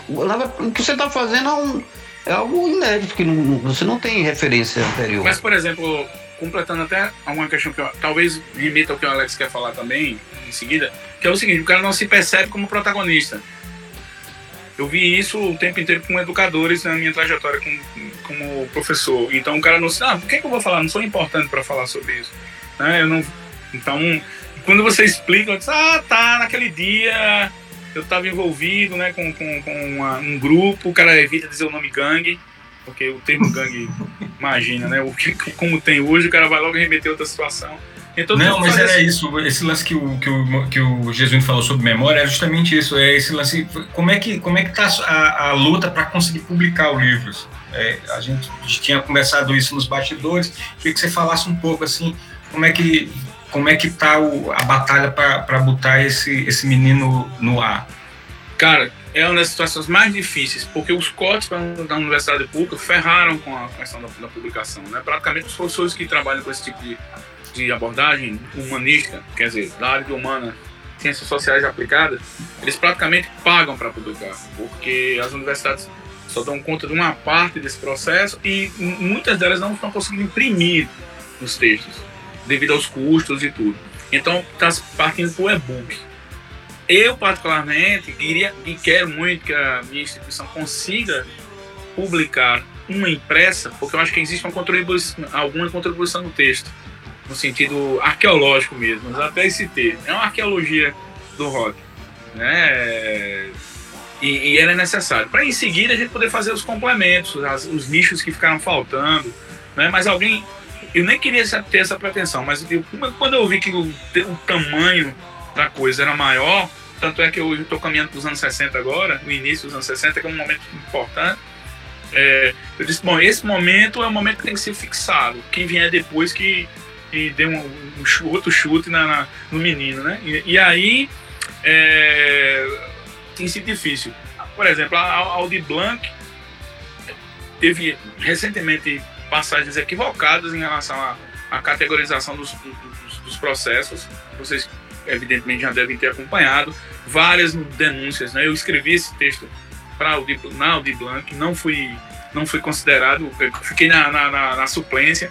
o que você está fazendo é um é algo inédito, que não, você não tem referência anterior. Mas, por exemplo, completando até uma questão que eu, talvez remita ao que o Alex quer falar também, em seguida, que é o seguinte, o cara não se percebe como protagonista. Eu vi isso o tempo inteiro com educadores na minha trajetória como, como professor. Então o cara não se, ah, por que, que eu vou falar? Não sou importante para falar sobre isso. Né? Eu não, então, quando você explica, eu digo, ah, tá, naquele dia eu estava envolvido né, com, com, com uma, um grupo, o cara evita dizer o nome gangue, porque o termo gangue, imagina, né? O que, como tem hoje, o cara vai logo remeter outra situação. Então, não, mas era assim. isso, esse lance que o, que o, que o Jesus falou sobre memória é justamente isso, é esse lance, como é que, como é que tá a, a luta para conseguir publicar os livros? É, a, gente, a gente tinha conversado isso nos bastidores, queria que você falasse um pouco assim, como é que como é que tá o, a batalha para botar esse, esse menino no ar? Cara, é uma das situações mais difíceis, porque os cortes da universidade pública ferraram com a questão da, da, publicação. Né? Praticamente os professores que trabalham com esse tipo de, de abordagem humanística, quer dizer, da área de humana, ciências sociais aplicadas, eles praticamente pagam para publicar, porque as universidades só dão conta de uma parte desse processo e muitas delas não estão conseguindo imprimir os textos devido aos custos e tudo. Então está partindo para o e-book. Eu, particularmente, queria e quero muito que a minha instituição consiga publicar uma impressa, porque eu acho que existe uma contribuição, alguma contribuição no texto, no sentido arqueológico mesmo, até esse termo. É uma arqueologia do rock. Né? E, e ela é necessária. Para em seguida a gente poder fazer os complementos, as, os nichos que ficaram faltando. Né? Mas alguém eu nem queria ter essa pretensão, mas eu, quando eu vi que o, o, tamanho da coisa era maior, tanto é que eu estou caminhando para os anos 60 agora, no início dos anos 60, que é um momento importante, é, eu disse, bom, esse momento é um momento que tem que ser fixado. Quem vier depois que, que dê um, um outro chute na, na, no menino, né? E, e aí é, tem sido difícil. Por exemplo, a Audi Blanc teve recentemente passagens equivocadas em relação à, à categorização dos, dos, dos, processos. Vocês, evidentemente, já devem ter acompanhado várias denúncias. Né? Eu escrevi esse texto para o na Audi Blanc, não fui, não fui considerado, fiquei na, na, na, na suplência.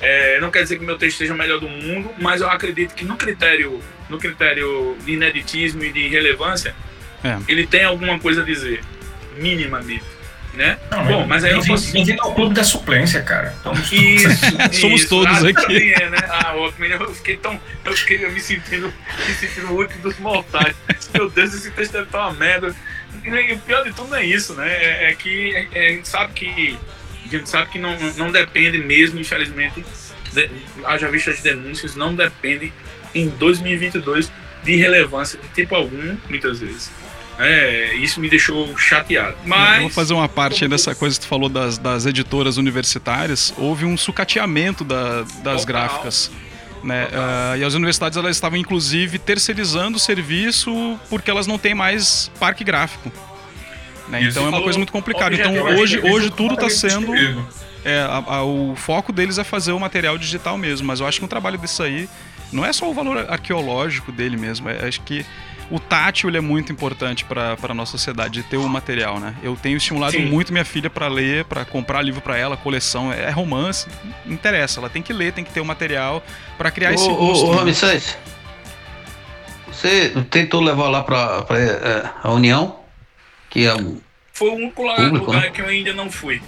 É, não quer dizer que meu texto seja o melhor do mundo, mas eu acredito que no critério, no critério de ineditismo e de relevância, é. ele tem alguma coisa a dizer, minimamente né? Não, Bom, mas aí eu posso... Bem-vindo ao clube da suplência, cara. Somos isso, isso, Somos todos aqui. É, né? Ah. Eu fiquei tão... Eu fiquei me sentindo, me sentindo o último dos mortais. Meu Deus, esse texto deve estar uma merda. E o pior de tudo não é isso, né? É, é que é, a gente sabe que... A gente sabe que não, não depende mesmo, infelizmente, de, haja vista as denúncias, não depende em 2022 de relevância de tipo algum, muitas vezes. É, isso me deixou chateado. Mas. Eu vou fazer uma parte aí dessa coisa que tu falou das, das editoras universitárias. Houve um sucateamento da, das Total. gráficas. Né? Uh, e as universidades elas estavam inclusive terceirizando o serviço porque elas não têm mais parque gráfico. Né? Então é uma coisa muito complicada. Então hoje, hoje tudo está sendo. É, a, a, o foco deles é fazer o material digital mesmo, mas eu acho que um trabalho disso aí não é só o valor arqueológico dele mesmo, é, acho que o tátil ele é muito importante para a nossa sociedade, de ter o material, né? Eu tenho estimulado Sim. muito minha filha para ler, para comprar livro para ela, coleção, é romance, interessa, ela tem que ler, tem que ter o material para criar ô, esse gosto. Ô, ô né? você tentou levar lá para é, a União, que é um Foi o único lugar, público, lugar né? que eu ainda não fui.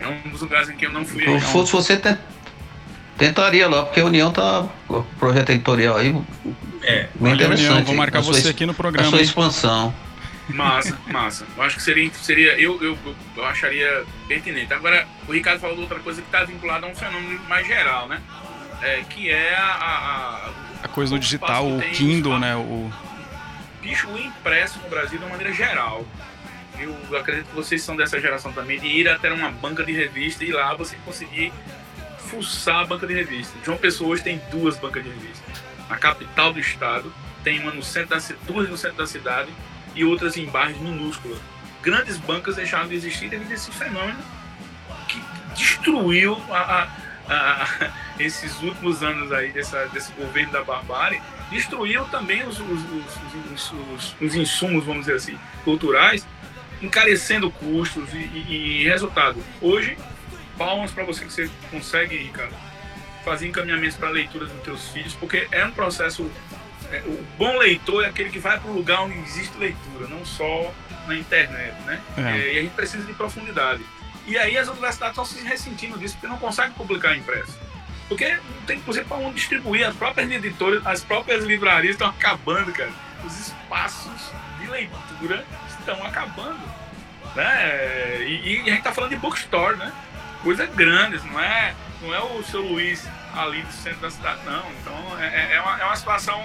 É um dos lugares em que eu não fui. Se fosse você, tentaria lá, porque a União tá, o projeto editorial aí, É. Bem Olha, interessante. Vou marcar a sua você es- aqui no A programa. sua hein? expansão. Massa, massa. Eu acho que seria, seria eu, eu, eu- acharia pertinente. Agora, o Ricardo falou de outra coisa que está vinculada a um fenômeno mais geral, né? É, que é a, a, a- A coisa do digital, o Kindle, né? O... bicho o impresso no Brasil de uma maneira geral. Eu acredito que vocês são dessa geração também, de ir até uma banca de revista e lá você conseguir fuçar a banca de revista. João Pessoa hoje tem duas bancas de revista. Na capital do estado, tem uma no centro da duas no centro da cidade e outras em bairros minúsculas. Grandes bancas deixaram de existir devido a esse fenômeno que destruiu a- a- a- esses últimos anos aí dessa, desse governo da barbárie destruiu também os- os- os- os insumos, vamos dizer assim, culturais, encarecendo custos e, e- e resultado. Hoje, palmas para você que você consegue, Ricardo, fazer encaminhamentos para leituras dos teus filhos, porque é um processo. é, o bom leitor é aquele que vai para o lugar onde existe leitura, não só na internet, né? É. É, e a gente precisa de profundidade. E aí as universidades estão se ressentindo disso, porque não conseguem publicar impresso. Porque não tem, inclusive, para onde distribuir. As próprias editoras, as próprias livrarias estão acabando, cara. Os espaços de leitura estão acabando. Né? E, e a gente está falando de bookstore, né? Coisas grandes, não é, não é o seu Luiz ali do centro da cidade, não. Então é, é, uma, é uma situação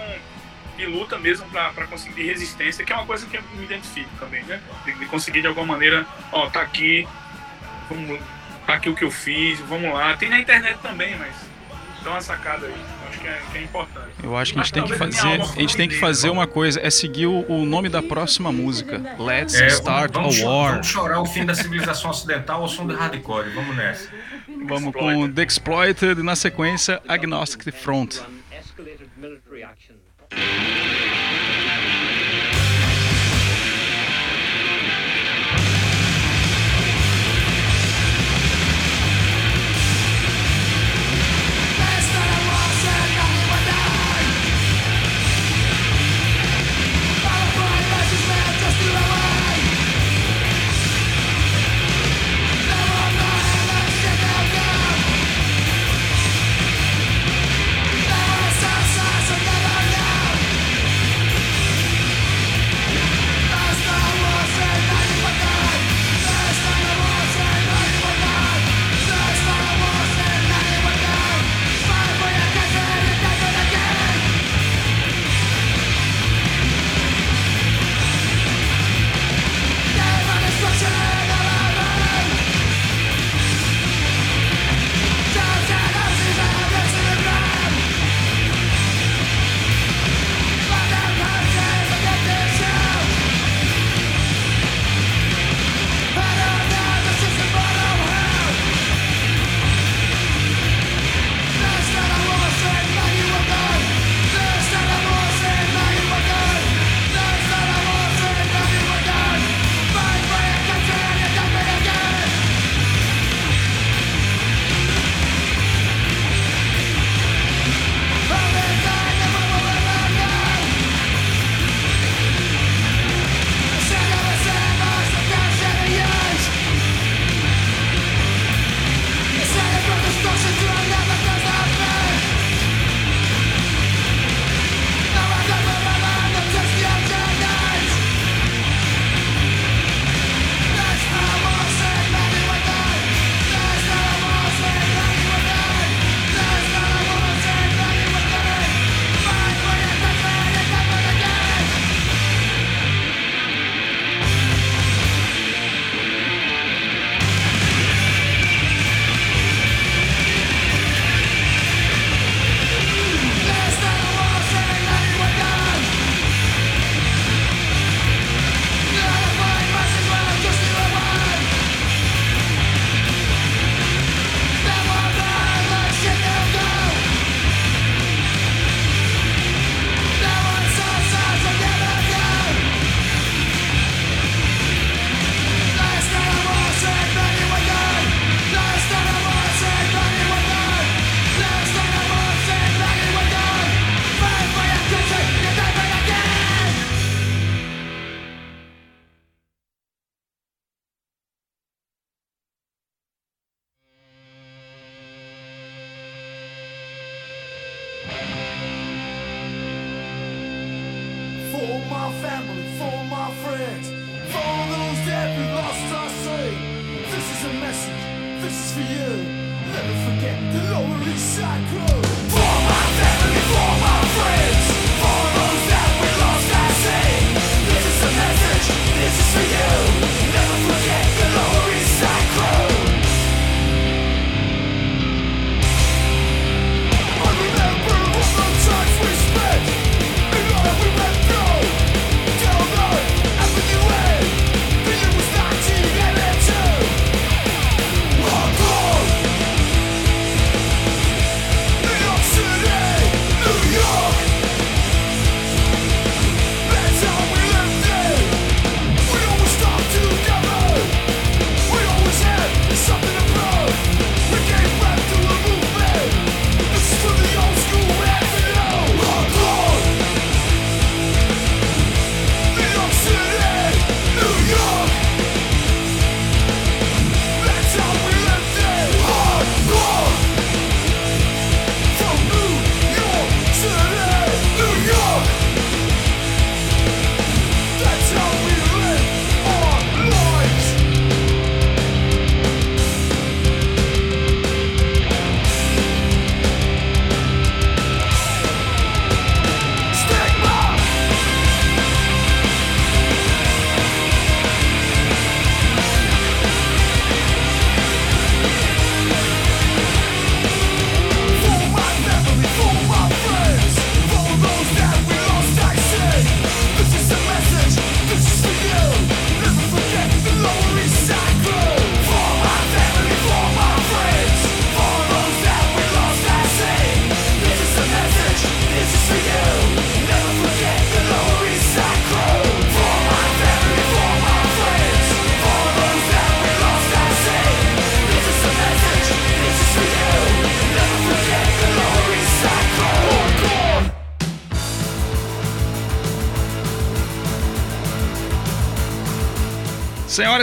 de luta mesmo para conseguir resistência, que é uma coisa que eu me identifico também, né? De, de conseguir de alguma maneira, ó, tá aqui, vamos, tá aqui o que eu fiz, vamos lá. Tem na internet também, mas dá uma sacada aí. Eu acho que é, que é importante. Eu acho que a gente Mas tem que fazer, a gente tem que fluida, fazer vamos. uma coisa, é seguir o, o nome da próxima música. Let's É, Start vamos, a cho- War. vamos chorar o fim da civilização ocidental ao som do hardcore. Vamos nessa. Vamos com The Exploited e na sequência Agnostic Front.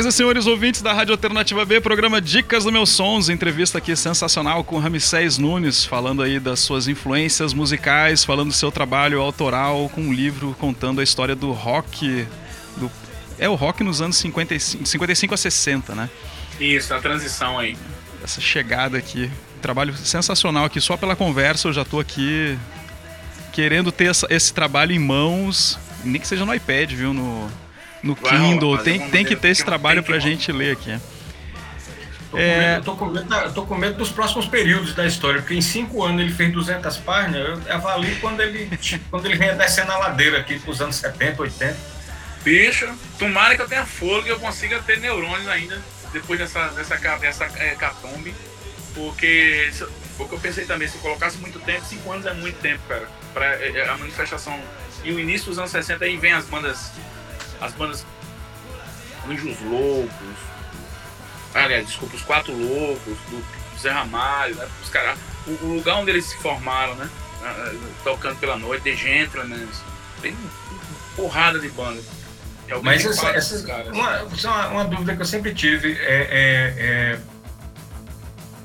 Senhoras e senhores ouvintes da Rádio Alternativa B, programa Dicas do Meus Sons, entrevista aqui sensacional com Ramsés Nunes, falando aí das suas influências musicais, falando do seu trabalho autoral com um livro contando a história do rock, do... é o rock nos anos 55, 55 a 60, né? Isso, a transição aí. Essa chegada aqui, um trabalho sensacional aqui, só pela conversa eu já tô aqui querendo ter essa- esse trabalho em mãos, nem que seja no iPad, viu, no, no Vai Kindle, rolar, tem, tem que ter esse trabalho pra rolar. gente ler aqui. Tô É. medo, tô, com medo, tô com medo dos próximos períodos da história, porque em cinco anos ele fez 200 páginas, eu avalio quando ele, quando ele venha descendo a ladeira aqui pros anos 70, 80. Bicho, tomara que eu tenha fôlego e eu consiga ter neurônios ainda depois dessa, dessa, dessa é, catombe. Porque o que eu pensei também, se eu colocasse muito tempo, 5 anos é muito tempo, cara. Pra é, é, a manifestação. E o início dos anos 60 aí vem as bandas. As bandas. Anjos Loucos. Aliás, desculpa, os Quatro Loucos, do Zé Ramalho, né? Os caras. O, o lugar onde eles se formaram, né? Ah, ah, Tocando pela noite, The Gentlemen. Tem porrada de banda. Alguém Mas essa, essa- caras. uma, isso é uma, uma dúvida que eu sempre tive é, é- é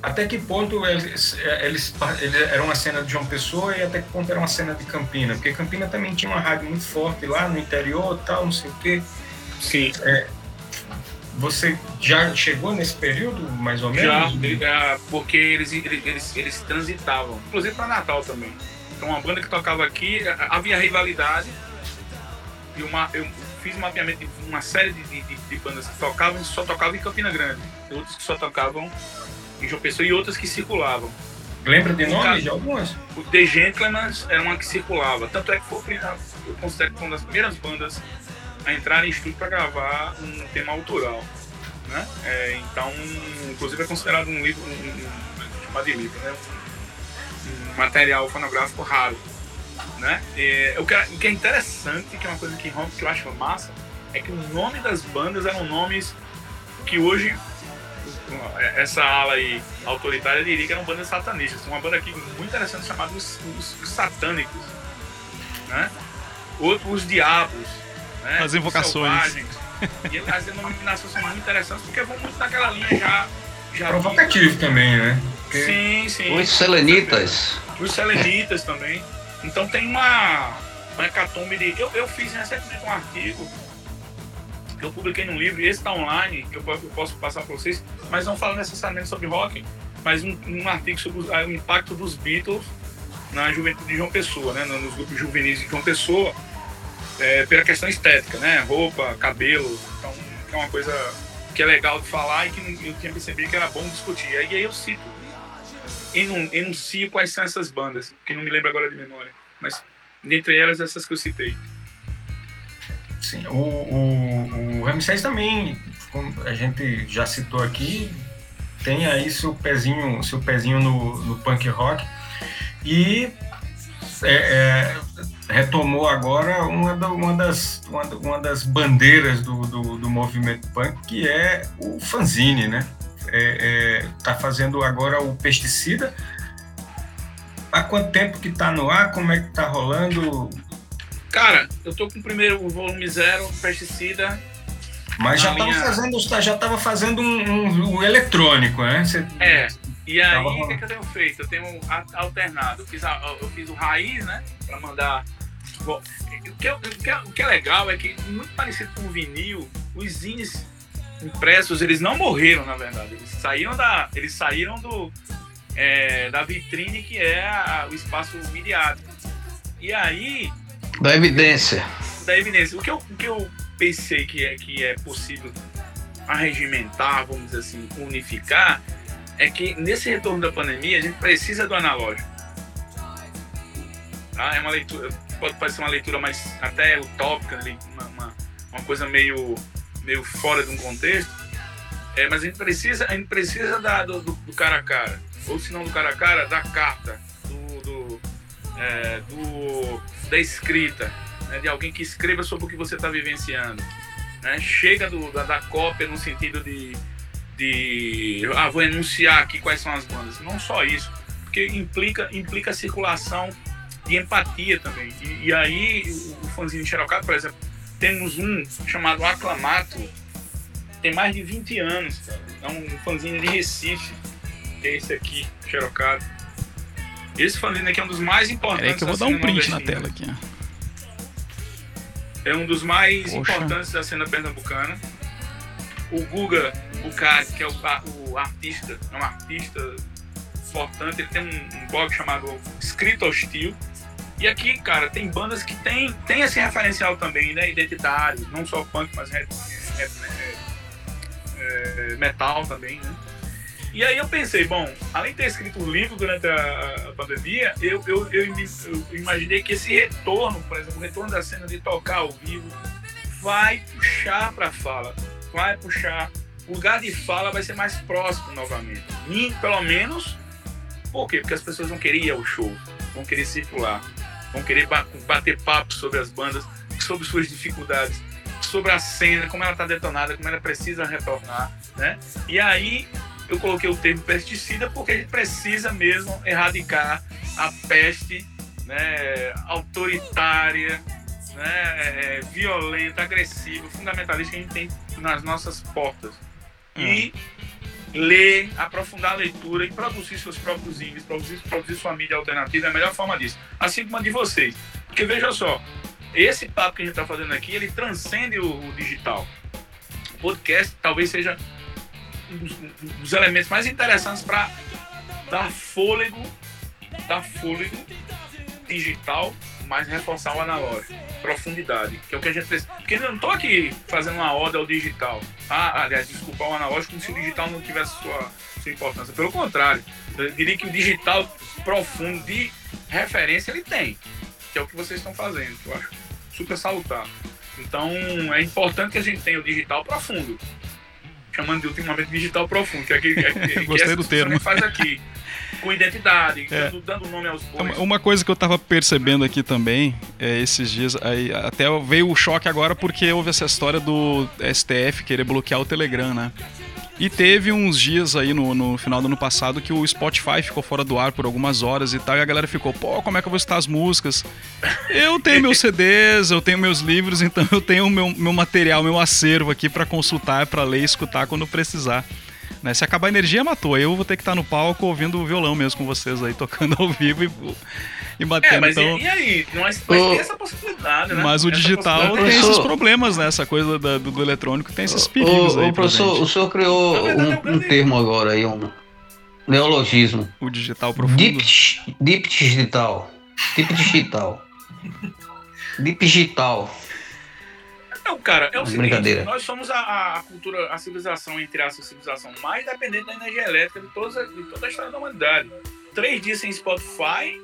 até que ponto eles, eles, eles eram uma cena de João Pessoa e até que ponto era uma cena de Campina? Porque Campina também tinha uma rádio muito forte lá no interior tal, não sei o quê. Sim. Você já chegou nesse período, mais ou Já, menos? ele- ah, porque eles, eles, eles, transitavam, inclusive para Natal também. Então, uma banda que tocava aqui, ah, havia rivalidade. E uma, eu fiz um mapeamento de uma série de, de, de bandas que tocavam, só tocavam em Campina Grande. Outros que só tocavam em João Pessoa e outras que circulavam. Lembra de No nome de algumas? O The Gentlemen era uma que circulava. Tanto é que foi, eu considero que foi uma das primeiras bandas a entrar em estúdio para gravar um tema autoral. Né? É, então, inclusive é considerado um livro, um, um, chamado de livro, né? um, um material fonográfico raro. Né? É, o, que é, o que é interessante, que é uma coisa que, que eu acho massa, é que o nome das bandas eram nomes que hoje essa ala aí autoritária diria que eram bandas satanistas. Tem uma banda aqui muito interessante chamada Os, os- os Satânicos, né? Outro, Os Diabos, né? As invocações. E as denominações são muito interessantes porque vão muito naquela linha já... já Provocativo também, né? Porque Sim, sim. Os Selenitas. Os Selenitas também. Então tem uma... uma hecatombe de. Eu, eu fiz recentemente um artigo eu publiquei num livro, e esse está online, que eu, eu posso passar para vocês, mas não falo necessariamente sobre rock, mas um, um artigo sobre ah, o impacto dos Beatles na juventude de João Pessoa, né, nos grupos juvenis de João Pessoa, é, pela questão estética, né, roupa, cabelo, então que é uma coisa que é legal de falar e que eu tinha percebido que era bom discutir. Aí, aí eu cito, enun- enuncio quais são essas bandas, que não me lembro agora de memória, mas dentre elas essas que eu citei. Sim, o, o, o Ramsés também, como a gente já citou aqui, tem aí seu pezinho, seu pezinho no, no punk rock e é, é, retomou agora uma, da- uma das, uma, uma das bandeiras do, do, do movimento punk, que é o fanzine, né? É, é, tá fazendo agora o pesticida. Há quanto tempo que tá no ar? Como é que tá rolando? Cara, eu tô com o primeiro volume zero, pesticida. Mas já estava minha- fazendo, já tava fazendo um, um- um eletrônico, né? Você- É. E aí, o que, que eu tenho feito? Eu tenho alternado. Eu fiz, a- eu fiz o raiz, né? Pra mandar. Bom, o, que, é- o que o que é legal é que, muito parecido com o vinil, os zines impressos, eles não morreram, na verdade. Eles saíram da. Eles saíram do. é, da vitrine que é a- o espaço midiático. E aí, Da evidência. da evidência. O que eu, o que eu pensei que é, que é possível arregimentar, vamos dizer assim, unificar, é que nesse retorno da pandemia a gente precisa do analógico. Tá? É uma leitura, pode parecer uma leitura mais até utópica, uma, uma, uma coisa meio, meio fora de um contexto, é, mas a gente precisa, a gente precisa da, do- do cara a cara, ou se não do cara a cara, da carta, do, do, é, do- da escrita, né, de alguém que escreva sobre o que você está vivenciando. né? Chega do- da, da cópia no sentido de, de ah, vou enunciar aqui quais são as bandas. Não só isso, porque implica, implica circulação de empatia também. E, e aí, o, o fanzine Xerocado, por exemplo, temos um chamado Aclamato, tem mais de 20 anos, cara. É um fanzine de Recife, que é esse aqui, Xerocado. Esse fanzine aqui é um dos mais importantes. Peraí que eu vou da dar um print na tela aqui. É um dos mais Poxa. importantes da cena pernambucana. O Guga Bucari, que é o, o artista, é um artista importante, ele tem um, um blog chamado Escrito Hostil. E aqui, cara, tem bandas que tem, tem esse referencial também, né? Identitário, não só punk, mas né, é, é, metal também, né? E aí eu pensei, bom, além de ter escrito um livro durante a, a pandemia, eu, eu, eu, eu imaginei que esse retorno, por exemplo, o retorno da cena de tocar ao vivo, vai puxar para fala, vai puxar, o lugar de fala vai ser mais próximo novamente. E, pelo menos, por quê? Porque as pessoas vão querer ir ao show, vão querer circular, vão querer ba- bater papo sobre as bandas, sobre suas dificuldades, sobre a cena, como ela está detonada, como ela precisa retornar, né? E aí eu coloquei o termo pesticida porque a gente precisa mesmo erradicar a peste né, autoritária, né, é, violenta, agressiva, fundamentalista que a gente tem nas nossas portas. E ler, aprofundar a leitura e produzir seus próprios índices, produzir, produzir sua mídia alternativa é a melhor forma disso. Assim como a de vocês. Porque veja só, esse papo que a gente está fazendo aqui, ele transcende o, o digital. O podcast talvez seja um dos, dos elementos mais interessantes para dar fôlego, dar fôlego digital, mas reforçar o analógico, profundidade, que é o que a gente precisa. Porque eu não estou aqui fazendo uma oda ao digital. Ah, aliás, desculpa, o analógico como se o digital não tivesse sua, sua importância. Pelo contrário, eu diria que o digital profundo de referência ele tem, que é o que vocês estão fazendo, que eu acho super salutar. Então é importante que a gente tenha o digital profundo. Chamando de ultimamente digital profundo, que é aquele que, é- que, Gostei essa do termo. faz aqui. Com identidade, É. dando, nome aos bois. Uma- coisa que eu tava percebendo aqui também, é, esses dias, aí, até veio o choque agora porque houve essa história do STF querer bloquear o Telegram, né? E teve uns dias aí no, no final do ano passado que o Spotify ficou fora do ar por algumas horas e tal, e a galera ficou, pô, como é que eu vou escutar as músicas? Eu tenho meus CDs, eu tenho meus livros, então eu tenho meu, meu material, meu acervo aqui pra consultar, pra ler e escutar quando precisar. Né? Se acabar a energia, matou. Eu vou ter que estar no palco ouvindo o violão mesmo com vocês aí, tocando ao vivo. E, e batendo. É, mas então... e, e aí? Mas, mas Ô, tem essa possibilidade, né? Mas o digital tem esses Professor- problemas, né? Essa coisa da- do, do eletrônico tem esses perigos ô, aí. professor, presente. o senhor criou verdade, é um um, um termo agora aí, um neologismo. O digital profundo. Deep, deep digital. Deep digital. Deep digital. Não, cara, é o seguinte, Brincadeira. nós somos a, a cultura, a civilização, entre aspas, a civilização mais dependente da energia elétrica de, todas, de toda a história da humanidade. Três dias sem Spotify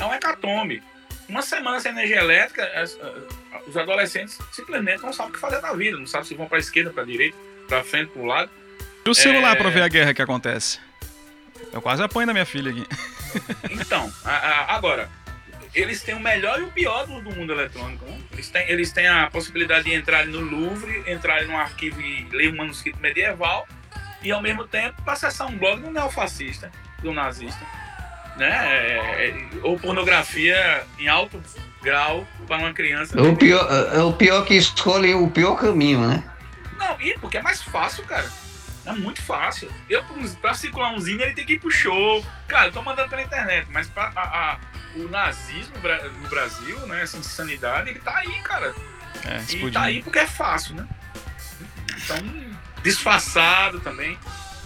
é um hecatombe. Uma semana sem energia elétrica, as- a- os adolescentes simplesmente não sabem o que fazer na vida, não sabem se vão para a esquerda, para a direita, para frente, para o lado. E o celular É. pra ver a guerra que acontece? Eu quase apanho na minha filha aqui. Então, a- a- agora, eles têm o melhor e o pior do, do mundo eletrônico. né? Eles, têm, eles têm a possibilidade de entrar no Louvre, entrar num arquivo e ler um manuscrito medieval, e ao mesmo tempo acessar um blog do neofascista, do nazista. Né? É- é- ou pornografia em alto grau para uma criança. É o pior, é o pior que escolhe o pior caminho, né? Não, e porque é mais fácil, cara. É muito fácil. Eu, pra circular um zine, ele tem que ir pro show. Cara, eu tô mandando pela internet, mas pra, a- a- o nazismo no Brasil, né, essa insanidade, ele tá aí, cara. É, E explodindo. tá aí porque é fácil, né? Então, disfarçado também.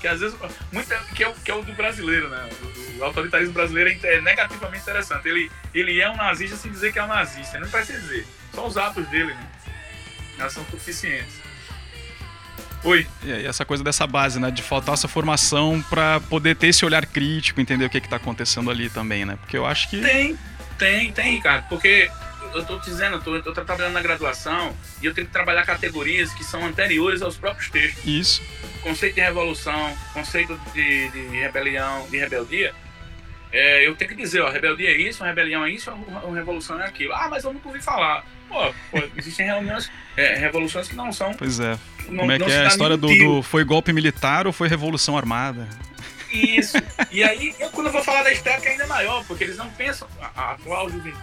Que às vezes. Muito, que, é o, que é o do brasileiro, né? O, o autoritarismo brasileiro é inte- negativamente interessante. Ele, ele é um nazista sem dizer que é um nazista. Não precisa dizer. Só os atos dele, né? Já são suficientes. Oi. E aí, essa coisa dessa base, né? De faltar essa formação pra poder ter esse olhar crítico, entender o que que tá acontecendo ali também, né? Porque eu acho que. Tem, tem, tem, Ricardo. Porque eu tô te dizendo, eu tô, eu tô trabalhando na graduação e eu tenho que trabalhar categorias que são anteriores aos próprios textos. Isso. Conceito de revolução, conceito de, de rebelião, de rebeldia. É, eu tenho que dizer, ó, rebeldia é isso, rebelião é isso, uma revolução é aquilo. Ah, mas eu nunca ouvi falar. Pô, pô, existem reuniões, é, revoluções que não são. Pois é. Não, Como é que é a história do, do foi golpe militar ou foi revolução armada? Isso. E aí, eu, quando eu vou falar da estética, é ainda maior, porque eles não pensam, a, a atual juventude,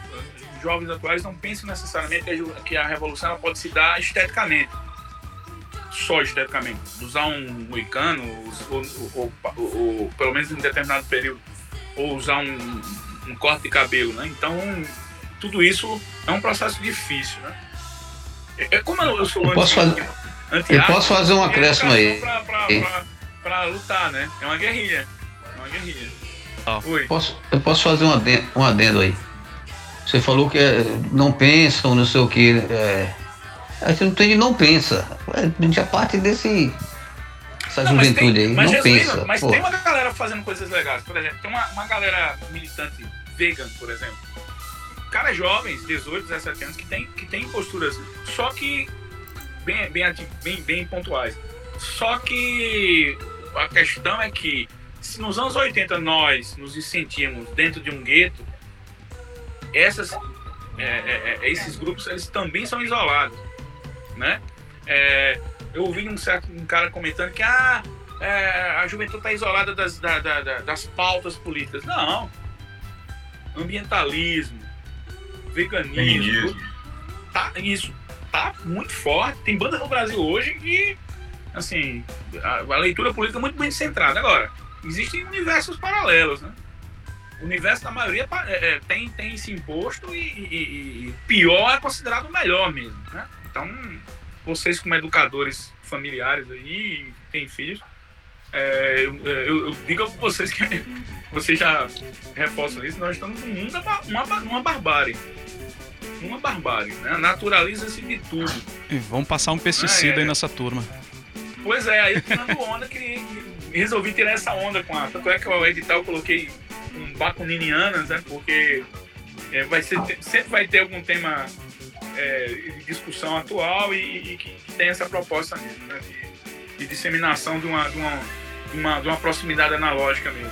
os jovens atuais não pensam necessariamente que a, que a revolução pode se dar esteticamente. Só esteticamente. Usar um moicano, ou, ou, ou- ou- ou pelo menos em determinado período, ou usar um, um corte de cabelo, né? Então, tudo isso é um processo difícil, né? É, é como eu, eu sou Eu posso fazer- Eu posso fazer um é acréscimo aí. Pra, pra, pra, pra lutar, né? É uma guerrilha. É uma guerrilha. Oi. Posso, eu posso fazer um adendo, um adendo aí. Você falou que é, não pensam, não sei o que. É, a gente não tem não pensa. É, já parte desse. Essa Não, juventude tem- aí. mas não resumindo, pensa. Mas pô. tem uma galera fazendo coisas legais. Por exemplo, tem uma, uma galera militante vegan, por exemplo. Caras jovens, 18, 17 anos, que tem, que tem posturas, só que bem, bem, bem, bem pontuais. Só que a questão é que se nos anos 80 nós nos sentimos dentro de um gueto, essas, é, é, é, esses grupos eles também são isolados, né? É, eu ouvi um certo um cara comentando que ah, é, a juventude está isolada das, da- da- da- das pautas políticas. Não. Ambientalismo, veganismo, tá, isso tá muito forte. Tem banda no Brasil hoje que, assim, a, a leitura política é muito bem centrada. Agora, existem universos paralelos, né? O universo da maioria é, é, tem, tem esse imposto e, e- e pior é considerado o melhor mesmo, né? Então, vocês como educadores familiares aí, têm filhos, é, eu, eu- eu digo a vocês que vocês já reforçam isso, nós estamos num mundo, uma, uma barbárie. Uma barbárie, né? Naturaliza-se de tudo. E vamos passar um pesticida Ah, é. aí nessa turma. Pois é, aí tirando onda que resolvi tirar essa onda com a. Tanto é que o edital eu coloquei um bacuninianas, né? Porque é, vai ser, sempre vai ter algum tema é, de discussão atual e, e que, tem essa proposta mesmo, né? De, de disseminação de uma, de, uma, de, uma, de uma proximidade analógica mesmo.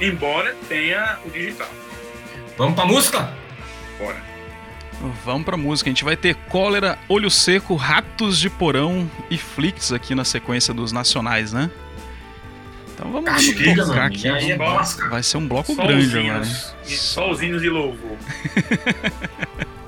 Embora tenha o digital. Vamos pra música? Bora. Vamos pra música. A gente vai ter Cólera, Olho Seco, Ratos de Porão e Flix aqui na sequência dos nacionais, né? Então vamos, vamos Castiga, tocar mano. aqui. É vamos-. Vai ser um bloco Só grande agora. hein? hinos, e louvor.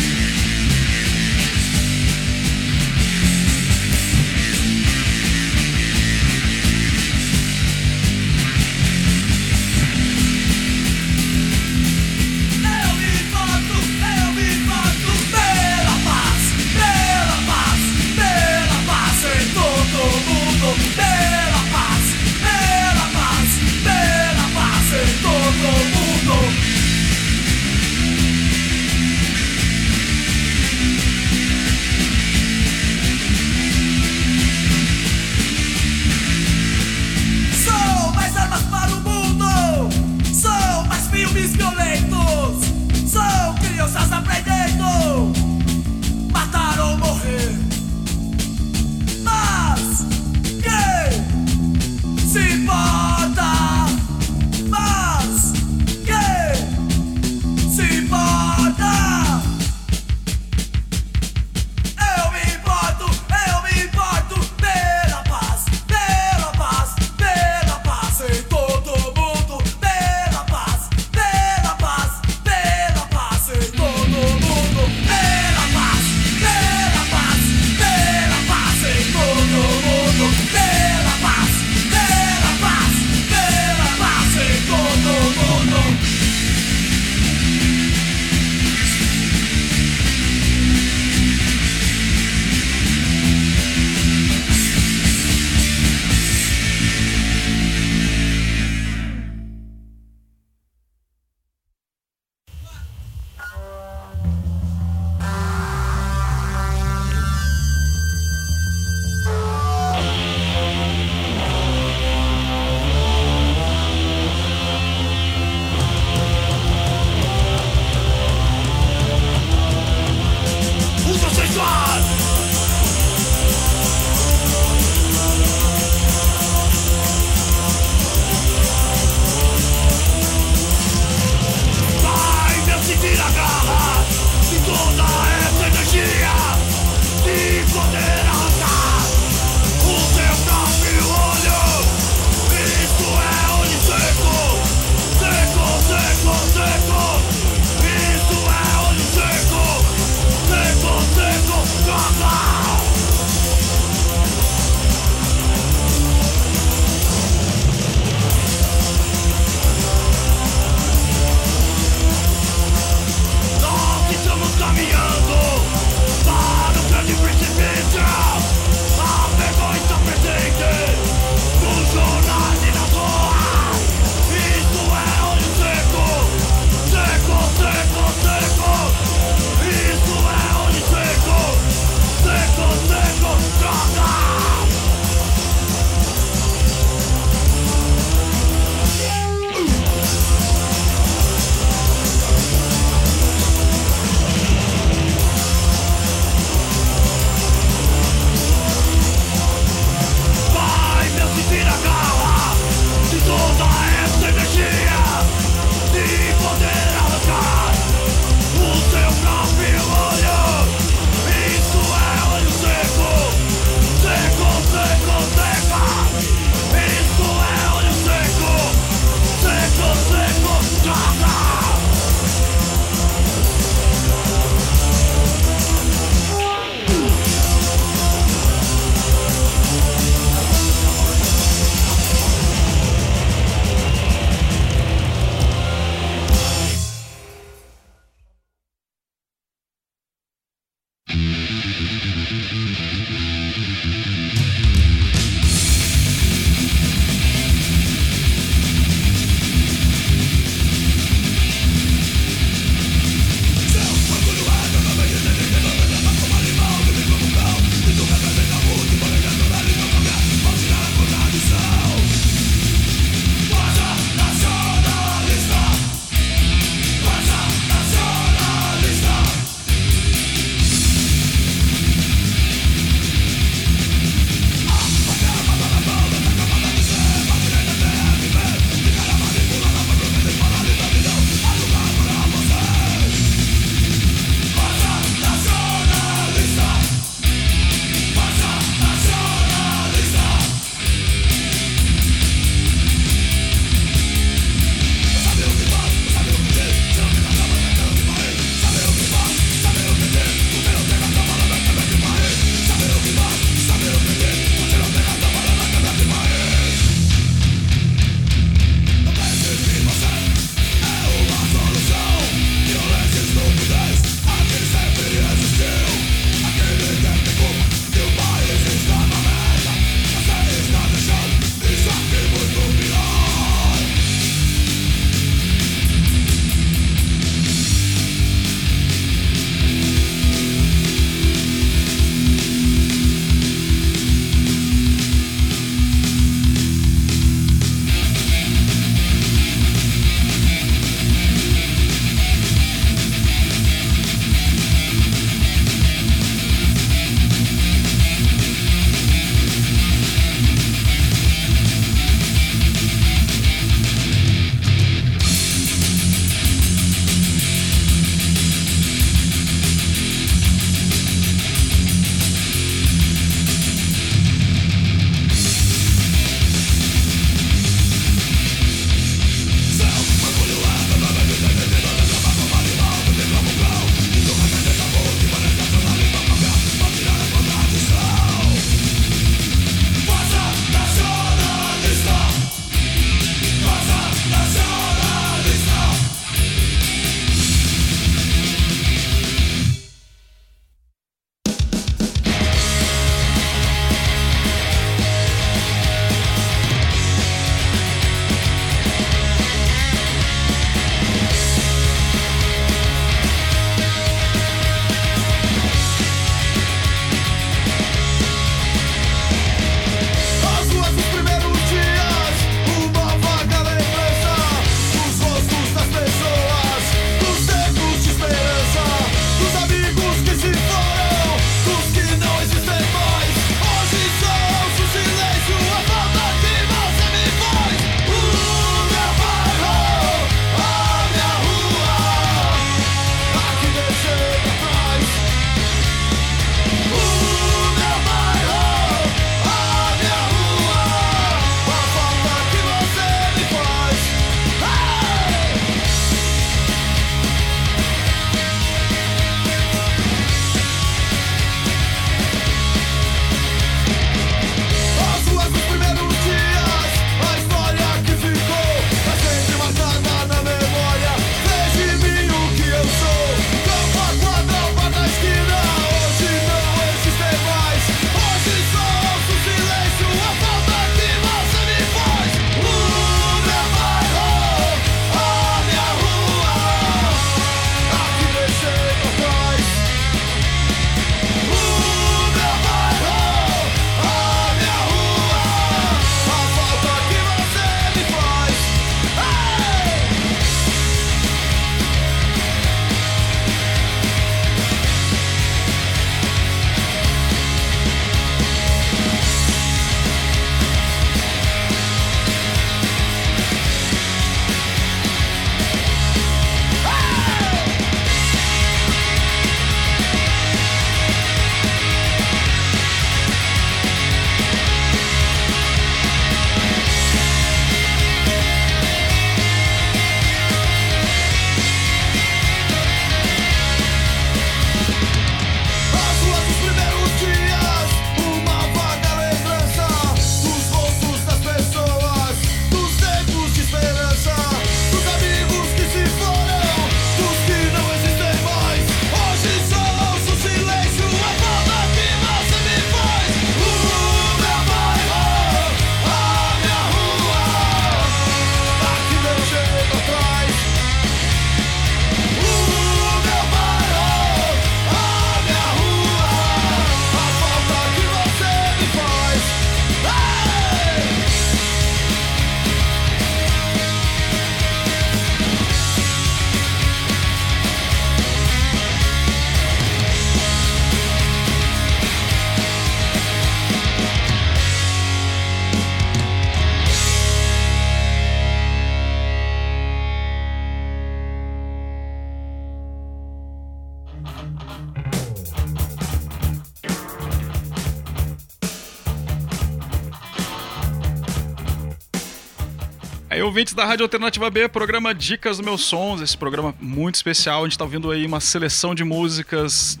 ouvintes da Rádio Alternativa B, programa Dicas dos Meus Sons, esse programa muito especial. A gente tá ouvindo aí uma seleção de músicas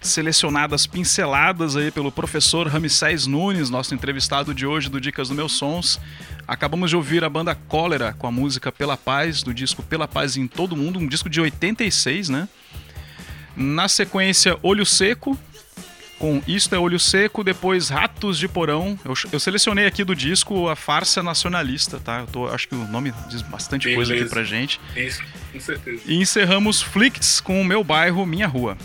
selecionadas, pinceladas aí pelo professor Ramsés Nunes, nosso entrevistado de hoje do Dicas dos Meus Sons. Acabamos de ouvir a banda Cólera com a música Pela Paz, do disco Pela Paz em Todo Mundo, um disco de 86, né? Na sequência, Olho Seco, com Isto é Olho Seco, depois Ratos de Porão. Eu, eu selecionei aqui do disco a Farsa Nacionalista, tá? Eu tô, acho que o nome diz bastante coisa aqui Beleza. pra gente. Isso, com certeza. E encerramos Flicts com o Meu Bairro, Minha Rua.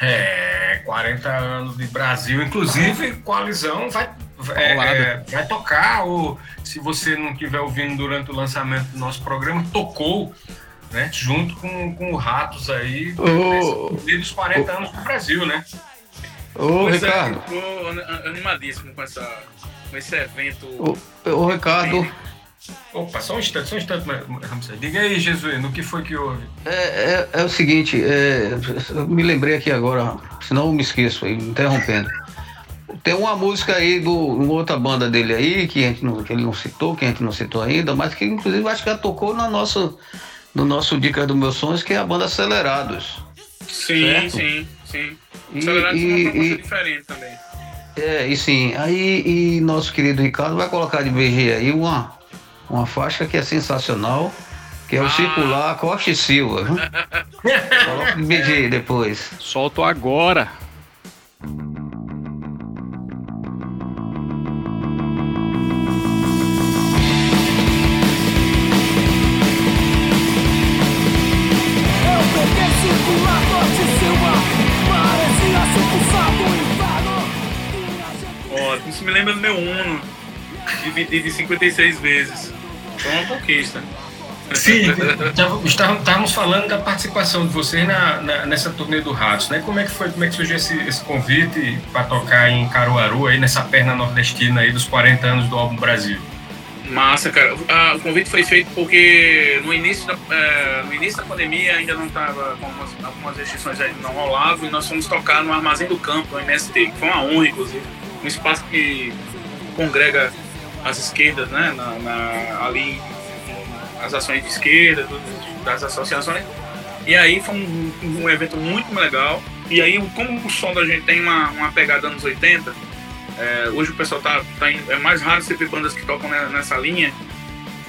É, 40 anos de Brasil. Inclusive, Coalizão vai, é, é, vai tocar, ou se você não estiver ouvindo durante o lançamento do nosso programa, tocou, né? Junto com, com o Ratos aí, nesse dos 40 anos do Brasil, né? ô Pois Ricardo, an- animadíssimo com, essa, com esse evento. ô, ô, Ricardo, Opa, só um instante, só um instante. Diga aí, Jesus, no que foi que houve? é, é, é o seguinte, é, eu me lembrei aqui agora, senão eu me esqueço aí, me interrompendo. Tem uma música aí do uma outra banda dele aí, que, a gente não, que ele não citou, que a gente não citou ainda, mas que inclusive acho que já tocou na nossa, no nosso Dicas dos Meus Sonhos, que é a banda Acelerados. Sim, certo? sim, sim. E- Acelerados é e- uma proposta e- diferente também. É, e sim, aí e nosso querido Ricardo vai colocar de BG aí uma, uma faixa que é sensacional, que é o Ah. Circular Costa e Silva. Coloca de BG depois. Solto agora. Meu Uno, dividido em 56 vezes. Foi uma conquista. Sim, estávamos falando da participação de vocês na, na- nessa turnê do Ratos, né? Como é que foi, como é que surgiu esse, esse convite para tocar em Caruaru, aí nessa perna nordestina aí dos 40 anos do álbum Brasil? Massa, cara. Ah, o convite foi feito porque no início da, eh, no início da pandemia ainda não estava com algumas, algumas restrições ainda não rolavam e nós fomos tocar no Armazém do Campo, no MST, que foi uma honra, inclusive. Um espaço que congrega as esquerdas, né? Na, na- ali, as ações de esquerda, das associações. E aí foi um, um evento muito legal. E aí, como o som da gente tem uma, uma pegada anos 80, é, hoje o pessoal tá, tá indo- é mais raro você ver bandas que tocam ne- nessa linha,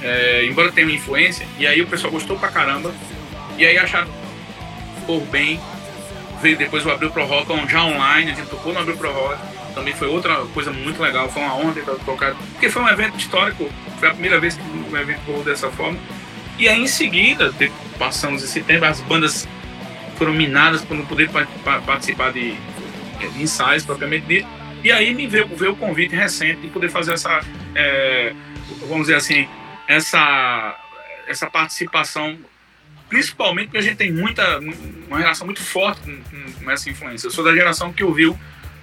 é, embora tenha uma influência. E aí o pessoal gostou pra caramba. E aí acharam por bem. Veio depois o Abril Pro Rock já online, a gente tocou no Abril Pro Rock. Também foi outra coisa muito legal, foi uma honra ter tocado. Porque foi um evento histórico, foi a primeira vez que um evento rolou dessa forma. E aí em seguida, passamos esse tempo, as bandas foram minadas por não poder pa- pa- participar de, de ensaios propriamente dito. E aí me veio, veio o convite recente de poder fazer essa, é, vamos dizer assim, essa, essa participação, principalmente porque a gente tem muita, uma relação muito forte com- com essa influência. Eu sou da geração que ouviu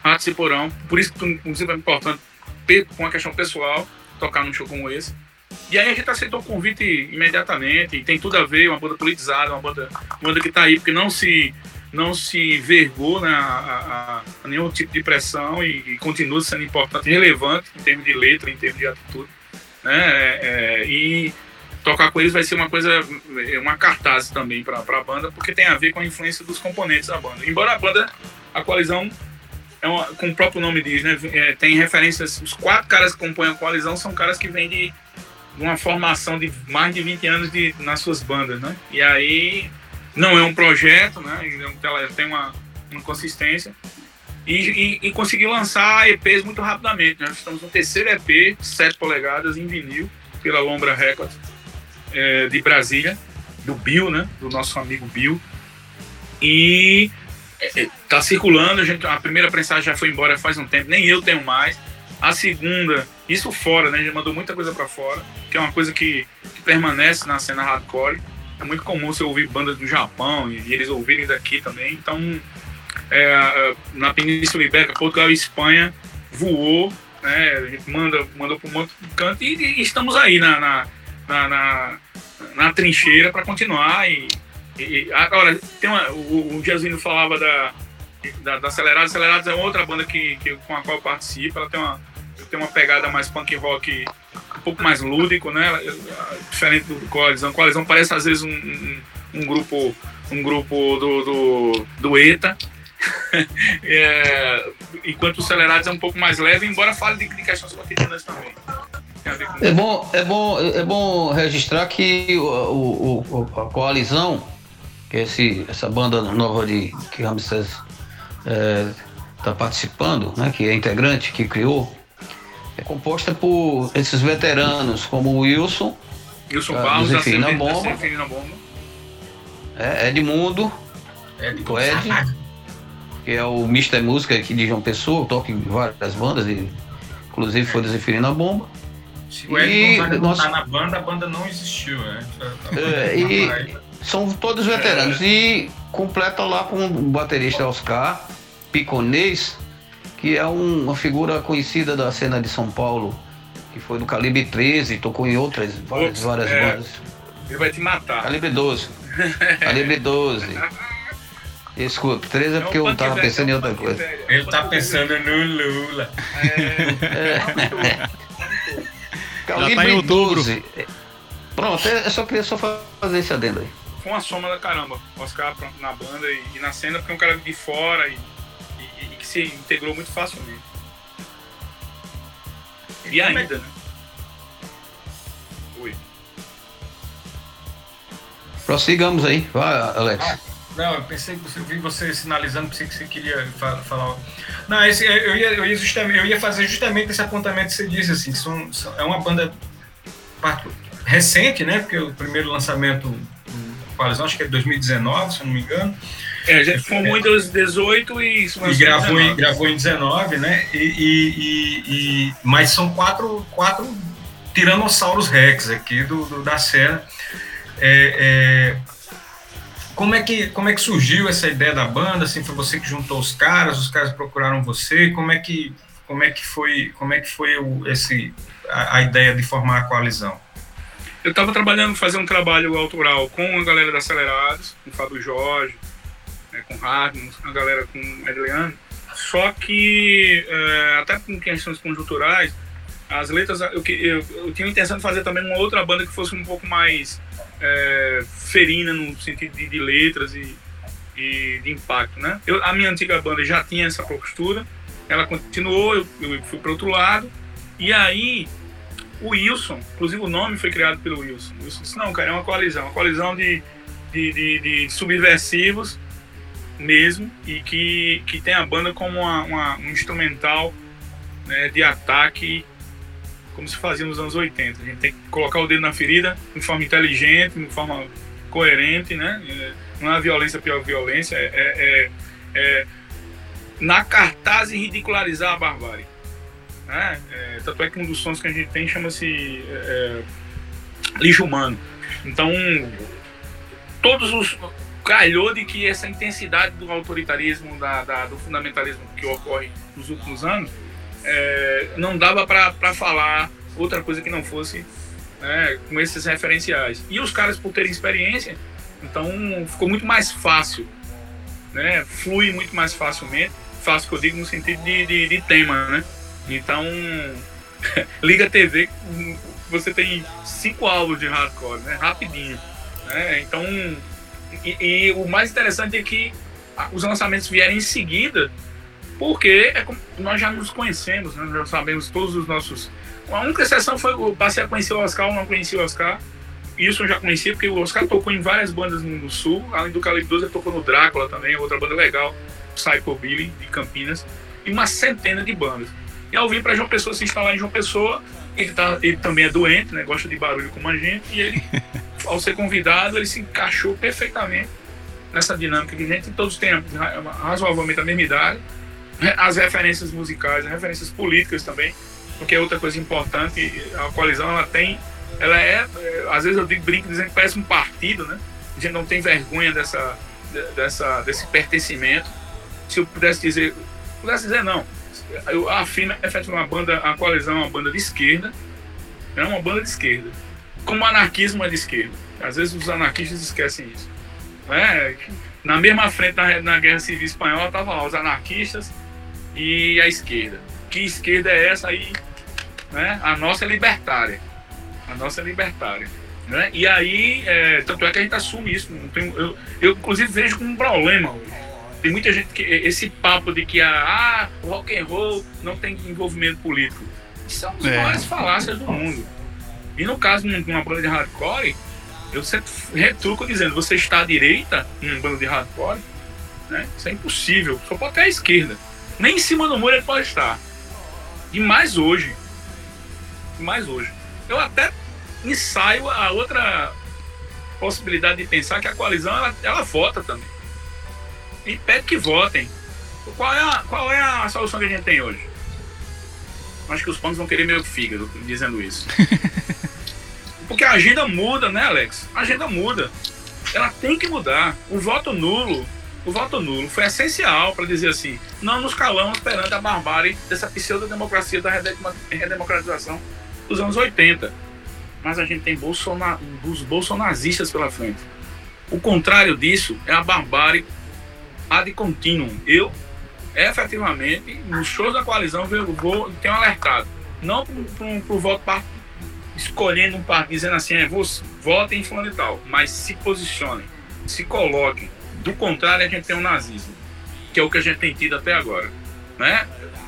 Ratos e Porão, por isso que inclusive é importante, com a questão pessoal, tocar num show como esse. E aí a gente aceitou o convite imediatamente, e tem tudo a ver, uma banda politizada, uma banda, uma banda que está aí porque não se não se vergou né, a, a- a nenhum tipo de pressão e, e continua sendo importante, relevante em termos de letra, em termos de atitude. Né? É, é, e tocar com eles vai ser uma coisa, é, uma cartaz também para a banda, porque tem a ver com a influência dos componentes da banda. Embora a banda, a coalizão, é uma, como o próprio nome diz, né, é, tem referências, os quatro caras que compõem a coalizão são caras que vêm de, uma formação de mais de 20 anos de, nas suas bandas. Né? E aí não é um projeto, né? Ela tem uma, uma consistência. E, e, e conseguiu lançar EPs muito rapidamente. Nós estamos no terceiro EP, 7 polegadas, em vinil, pela Lombra Records, é, de do Bill, né? Do nosso amigo Bill. E está circulando, a, gente, a primeira prensagem já foi embora faz um tempo, nem eu tenho mais. A segunda, isso fora, né? Já mandou muita coisa para fora, que é uma coisa que, que permanece na cena hardcore. É muito comum você ouvir bandas do Japão e, e eles ouvirem daqui também. Então, é, na Península Ibérica, Portugal e Espanha voou, né? A gente manda, mandou para um de canto e, e estamos aí na, na, na, na, na trincheira para continuar. E, e- agora, tem uma, o, o Giazinho falava da, da, da Acelerados. Acelerados é outra banda que, que, com a qual eu participo. Ela tem uma, tem uma pegada mais punk rock, um pouco mais lúdico, né? Diferente do Coalizão. Coalizão parece às vezes um, um, um grupo, um grupo do, do, do ETA. É, enquanto o Celerados é um pouco mais leve, embora fale de, de questões cotidianas também. É bom, é bom, é bom registrar que o, o- o- a coalizão, que é esse, essa banda nova de que Ramsés está participando, né, que é integrante, que criou, é composta por esses veteranos como o Wilson, Wilson Ah, Barros, da Severina Bomba. Bomba. é, Edmundo, É, de o Ed, que é o Mr. Música aqui de João Pessoa, toca em várias bandas, e, inclusive foi do Zefirina Bomba. Se o Ed E Gonzaga tá na banda, a banda não existiu, né? É, e- São todos veteranos. E completa lá com o baterista Oscar Piconês, que é um- uma figura conhecida da cena de São Paulo, que foi do Calibre 13, tocou em outras, várias, várias é. bandas. Ele vai te matar. Calibre 12. Calibre 12. Escuta, 13 é porque eu tava velho, pensando em é outra coisa. é um Ele tá pensando no Lula. velho. Calibre tá em outubro. 12. Pronto, eu só queria só fazer esse adendo aí. Foi uma soma da caramba. Oscar pronto, na banda e, e na cena, porque é um cara de fora e, e- e que se integrou muito facilmente. E como é ainda, né? Oi. Prossigamos aí. Vai, Alex. Não, eu pensei que você vi você sinalizando, pensei que você queria fa- falar. Não, esse, eu, ia, eu, ia justamente, eu ia fazer justamente esse apontamento que você disse, assim, são, são- é uma banda recente, né? Porque o primeiro lançamento Coalizão, acho que é de 2019, se eu não me engano. É, a gente formou em 2018 e E gravou, em, 19. gravou em 19, né? E, e- e- e- mas são quatro, quatro tiranossauros rex aqui do, do- da cena. É, é, como, é que, como é que surgiu essa ideia da banda? Assim, foi você que juntou os caras, os caras procuraram você? Como é que, como é que foi, como é que foi o, esse, a, a ideia de formar a coalizão? Eu estava trabalhando, fazendo um trabalho autoral com a galera da Acelerados, com o Fábio Jorge, né, com o Hardman, a galera com o Adriano. Só que, é, até com questões conjunturais, as letras, eu, eu, eu tinha a intenção de fazer também uma outra banda que fosse um pouco mais é, ferina no sentido de, de letras e, e de impacto, né? Eu, a minha antiga banda já tinha essa postura, ela continuou, eu, eu fui para outro lado, e aí o Wilson, inclusive o nome foi criado pelo Wilson. O Wilson disse, não, cara, é uma coalizão, uma coalizão de, de, de, de subversivos mesmo, e que, que tem a banda como uma, uma- um instrumental né, de ataque, como se fazia nos anos 80. A gente tem que colocar o dedo na ferida de forma inteligente, de forma coerente, né? Não é violência pior violência, é, é- é- é na cartaz e ridicularizar a barbárie. Né? É, tanto é que um dos sons que a gente tem chama-se é, lixo humano. Então, todos os. calhou de que essa intensidade do autoritarismo, da, da- do fundamentalismo que ocorre nos últimos anos, é, não dava para falar outra coisa que não fosse né, com esses referenciais. E os caras, por terem experiência, então ficou muito mais fácil, né? flui muito mais facilmente. Fácil que eu digo no sentido de, de, de tema, né? Então, liga TV, você tem cinco álbuns de hardcore, né? Rapidinho. Né? Então, e, e o mais interessante é que os lançamentos vierem em seguida, porque é nós já nos conhecemos, né? Nós já sabemos todos os nossos. A única exceção foi eu passei a conhecer o Oscar, eu não conhecia o Oscar. Isso eu já conhecia, porque o Oscar tocou em várias bandas no Sul, além do Calibre 12, ele tocou no Drácula também, outra banda legal, Psycho Billy, de Campinas, e uma centena de bandas. E ao vir para João Pessoa se instalar em João Pessoa, ele, tá, ele também é doente, né? Gosta de barulho como a gente, e ele, ao ser convidado, ele se encaixou perfeitamente nessa dinâmica que a gente todos têm razoavelmente a mesma idade, né, as referências musicais, as referências políticas também, porque é outra coisa importante, a coalizão ela tem, ela é, é, às vezes eu digo, brinco dizendo que parece um partido, né? A gente não tem vergonha dessa, de- dessa, desse pertencimento. Se eu pudesse dizer, pudesse dizer não, eu afirmo efetivamente uma banda, a coalizão é uma banda de esquerda, é uma banda de esquerda. Como o anarquismo é de esquerda. Às vezes os anarquistas esquecem isso. né? Na mesma frente na, na Guerra Civil Espanhola estavam lá os anarquistas e a esquerda. Que esquerda é essa aí? né? A nossa é libertária. A nossa é libertária. Né? E aí, é, tanto é que a gente assume isso. Tem- eu, eu, inclusive, vejo como um problema. Tem muita gente que. Esse papo de que ah, o rock and roll não tem envolvimento político. Isso são as É. maiores falácias do mundo. E no caso de uma banda de hardcore, eu sempre retruco dizendo: você está à direita em uma banda de hardcore, né? Isso é impossível. Só pode ter à esquerda. Nem em cima do muro ele pode estar. E mais hoje. E mais hoje. Eu até ensaio a outra possibilidade de pensar que a coalizão ela, ela vota também. E pede que votem. Qual é, a, qual é a solução que a gente tem hoje? Acho que os pontos vão querer meio fígado dizendo isso. Porque a agenda muda, né, Alex? A agenda muda. Ela tem que mudar. O voto nulo, o voto nulo foi essencial para dizer assim: não nos calamos perante a barbárie dessa pseudo-democracia da redemocratização dos anos 80. Mas a gente tem bolsona- os bolsonazistas pela frente. O contrário disso é a barbárie ad continuum. Eu, efetivamente, nos shows da coalizão, eu vou, tenho alertado. Não para o voto par- escolhendo um partido, dizendo assim, é, votem em fulano e tal, mas se posicionem, se coloquem. Do contrário, a gente tem o nazismo, que é o que a gente tem tido até agora. Né?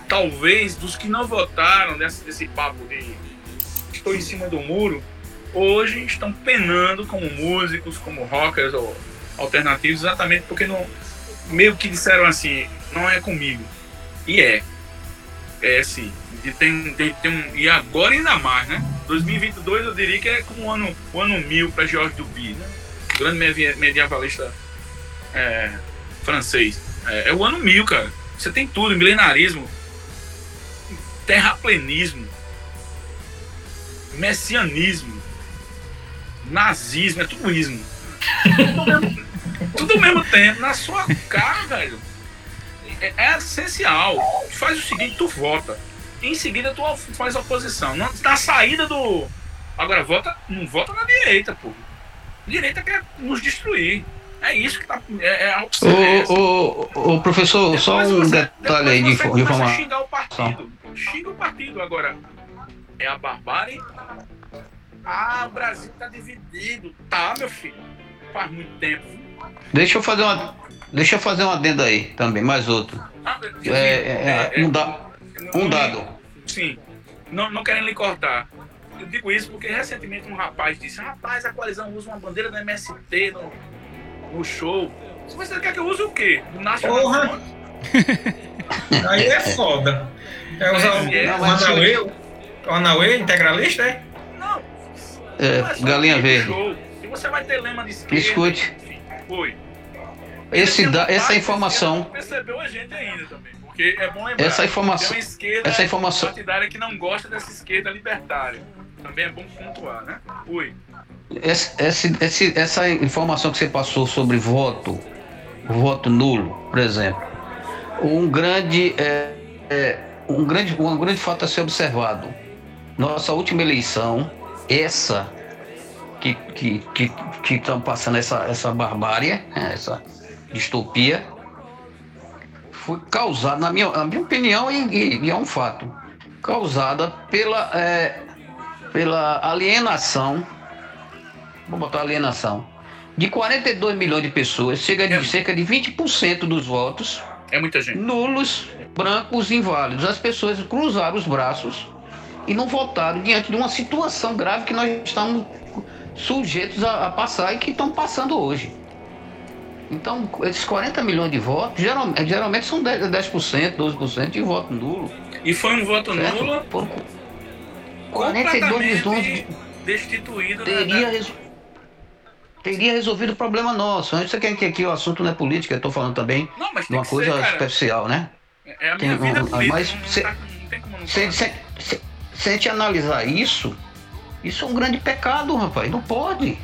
Talvez dos que não votaram nesse, desse papo de estou em cima do muro, hoje estão penando como músicos, como rockers ou alternativos, exatamente porque não, meio que disseram assim, não é comigo. E é. É sim. E, tem, tem, tem um, e agora ainda mais, né? 2022 eu diria que é como o ano, o ano mil para Georges Duby, né? Grande medievalista é, francês. É, é o ano mil, cara. Você tem tudo, milenarismo, terraplenismo, messianismo, nazismo, é tudo ismo. Tudo ao mesmo- tempo, na sua cara, velho. É, é essencial. Faz o seguinte, tu vota. Em seguida tu faz a oposição. Não, na saída do. Agora, vota, não vota na direita, pô. Direita quer nos destruir. É isso que tá. É, é a opção. é. Ô, ô, ô, professor, só Depois um você- detalhe aí de, de informação. xingar o partido. Xinga o partido agora. É a barbárie? Ah, o Brasil tá dividido. Tá, meu filho. Faz muito tempo. Deixa eu fazer uma. Deixa eu fazer um adendo aí também, mais outro. Ah, É, é, é, um, da, um não- dado. Sim. Não, não querendo lhe cortar. Eu digo isso porque recentemente um rapaz disse: Rapaz, a coalizão usa uma bandeira da MST no, no show. Se você quer que eu use o quê? O National Porra! Aí é foda. É usar o, É, o Anauê, o Anauê integralista, é? Não. É, não é galinha verde. show. Se você vai ter lema de esquerda. Escute. Foi. Esse da, essa informação. percebeu a gente ainda também. Porque é bom lembrar. Essa informação- Tem uma esquerda essa informação- partidária que não gosta dessa esquerda libertária. Também é bom pontuar, né? Oi. Esse- esse- essa informação que você passou sobre voto, voto nulo, por exemplo, um grande, é, é, um grande, um grande fato a ser observado. Nossa última eleição, essa que que que que estão passando essa essa barbárie, né, essa distopia, foi causada, na minha, na minha opinião, e, e- é um fato, causada pela é, pela alienação vou botar alienação, de 42 milhões de pessoas, chega de É. cerca de 20% dos votos É muita gente. nulos, brancos, inválidos. As pessoas cruzaram os braços e não votaram diante de uma situação grave que nós estamos sujeitos a, a passar e que estão passando hoje. Então, esses 40 milhões de votos, geral- geralmente são 10%, 10% 12% de voto nulo. E foi um voto certo? nulo Por 42 milhões destituído teria, da- reso- teria resolvido o problema nosso. Antes quer que aqui o assunto não é política, eu estou falando também Não, mas de uma coisa ser, superficial, né? É a minha Tem vida um- política. mas não, cê- tá- não tem como não Se, falar. se, se, se a gente analisar isso, isso é um grande pecado, rapaz. Não pode.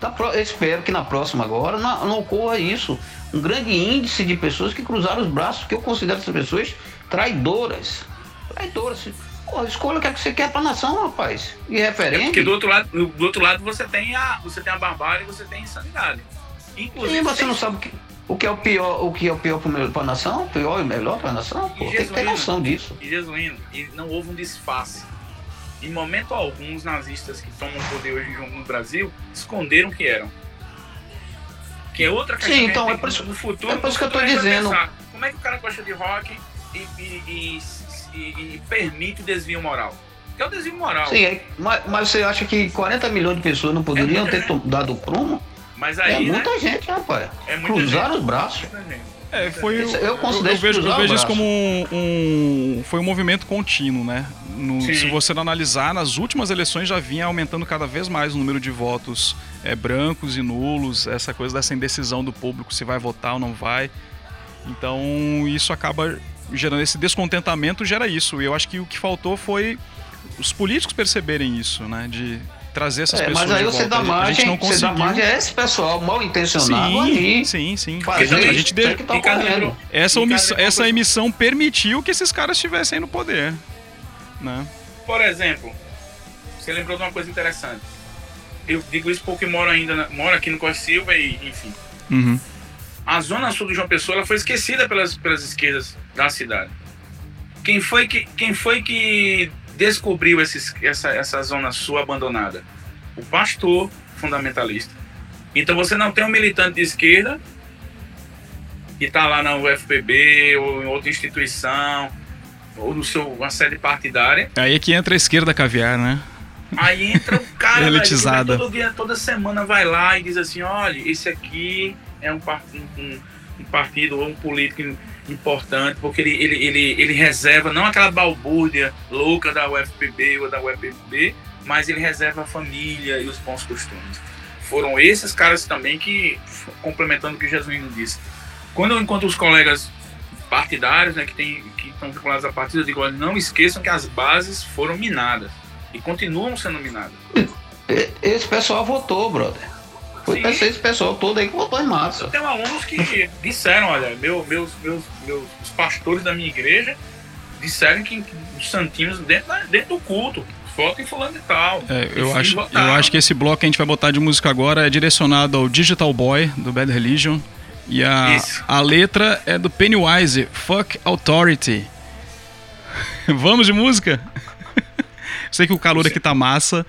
Tá eu espero que na próxima agora não, ocorra isso. Um grande índice de pessoas que cruzaram os braços, que eu considero essas pessoas traidoras. Traidoras. Pô, escolha o que, é que você quer pra nação, rapaz. E É referente. porque do outro lado, do outro lado você tem a, você tem a barbárie e você tem a insanidade. Inclusive, Sim, você tem- não sabe o que. O que é o pior, o que é o pior para a nação? O pior e o melhor para a nação? Pô, tem que ter noção disso. E Jesuíno, e não houve um disfarce. Em momento algum, os nazistas que tomam poder hoje no Brasil esconderam que eram. Que é outra questão Sim, que então, gente é por isso- no futuro. é por isso que eu vai dizendo. pensar, Como é que o cara gosta de rock e, e- e- e- e permite o desvio moral? Que é o desvio moral. Sim, é- mas, mas você acha que 40 milhões de pessoas não poderiam muita ter gente. dado prumo? Mas É aí, né? muita gente, rapaz. É Cruzaram gente. os braços. É, foi. Eu eu, considero eu vejo, eu vejo isso como um, um- Foi um movimento contínuo, né? No- se você não analisar, nas últimas eleições já vinha aumentando cada vez mais o número de votos é, brancos e nulos, essa coisa dessa indecisão do público se vai votar ou não vai. Então isso acaba gerando esse descontentamento, gera isso. E eu acho que o que faltou foi os políticos perceberem isso, né? De trazer essas É, pessoas mas aí você volta. dá A gente- a gente margem, não você dá conseguiu. margem a esse pessoal mal intencionado Sim, ali. sim, sim. Fazer a isso, gente de- que tá essa, omissão- essa emissão permitiu que esses caras estivessem no poder. Né? Por exemplo, você lembrou de uma coisa interessante. Eu digo isso porque moro ainda, moro aqui no Costa Silva e, enfim. Uhum. A zona sul de João Pessoa foi esquecida pelas, pelas esquerdas da cidade. Quem foi que, quem foi que descobriu esses, essa, essa zona sul abandonada? O pastor fundamentalista. Então você não tem um militante de esquerda que está lá na UFPB ou em outra instituição ou no seu uma sede partidária Aí é que entra a esquerda caviar, né? Aí entra o cara velho, Elitizada. todo dia, toda semana vai lá e diz assim, olha, esse aqui é um, par- um- um- partido ou um político importante, porque ele, ele, ele, ele reserva, não aquela balbúrdia louca da UFPB ou da UFPB, mas ele reserva a família e os bons costumes. Foram esses caras também que, complementando o que o Jesuíno disse, quando eu encontro os colegas partidários, né, que, tem, estão vinculados à partida, eu digo, olha, não esqueçam que as bases foram minadas e continuam sendo minadas. Esse pessoal votou, brother. Foi Sim. esse pessoal todo aí que votou em Eu massa. tenho alunos que disseram, olha, meu, meus, meus, meus os pastores da minha igreja disseram que os santinhos dentro, da- dentro do culto, votem fulano e tal. É, eu, acho, votaram. eu acho que esse bloco que a gente vai botar de música agora é direcionado ao Digital Boy, do Bad Religion. E a, Isso. a letra é do Pennywise, Fuck Authority. Vamos de música? Sei que o calor aqui tá massa.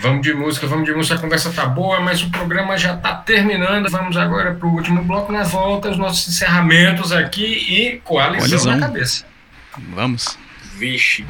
Vamos de música, vamos de música. A conversa tá boa, mas o programa já tá terminando. Vamos agora pro último bloco. Na volta, os nossos encerramentos aqui e coalizão, Coalizão. na cabeça. Vamos. Vixe.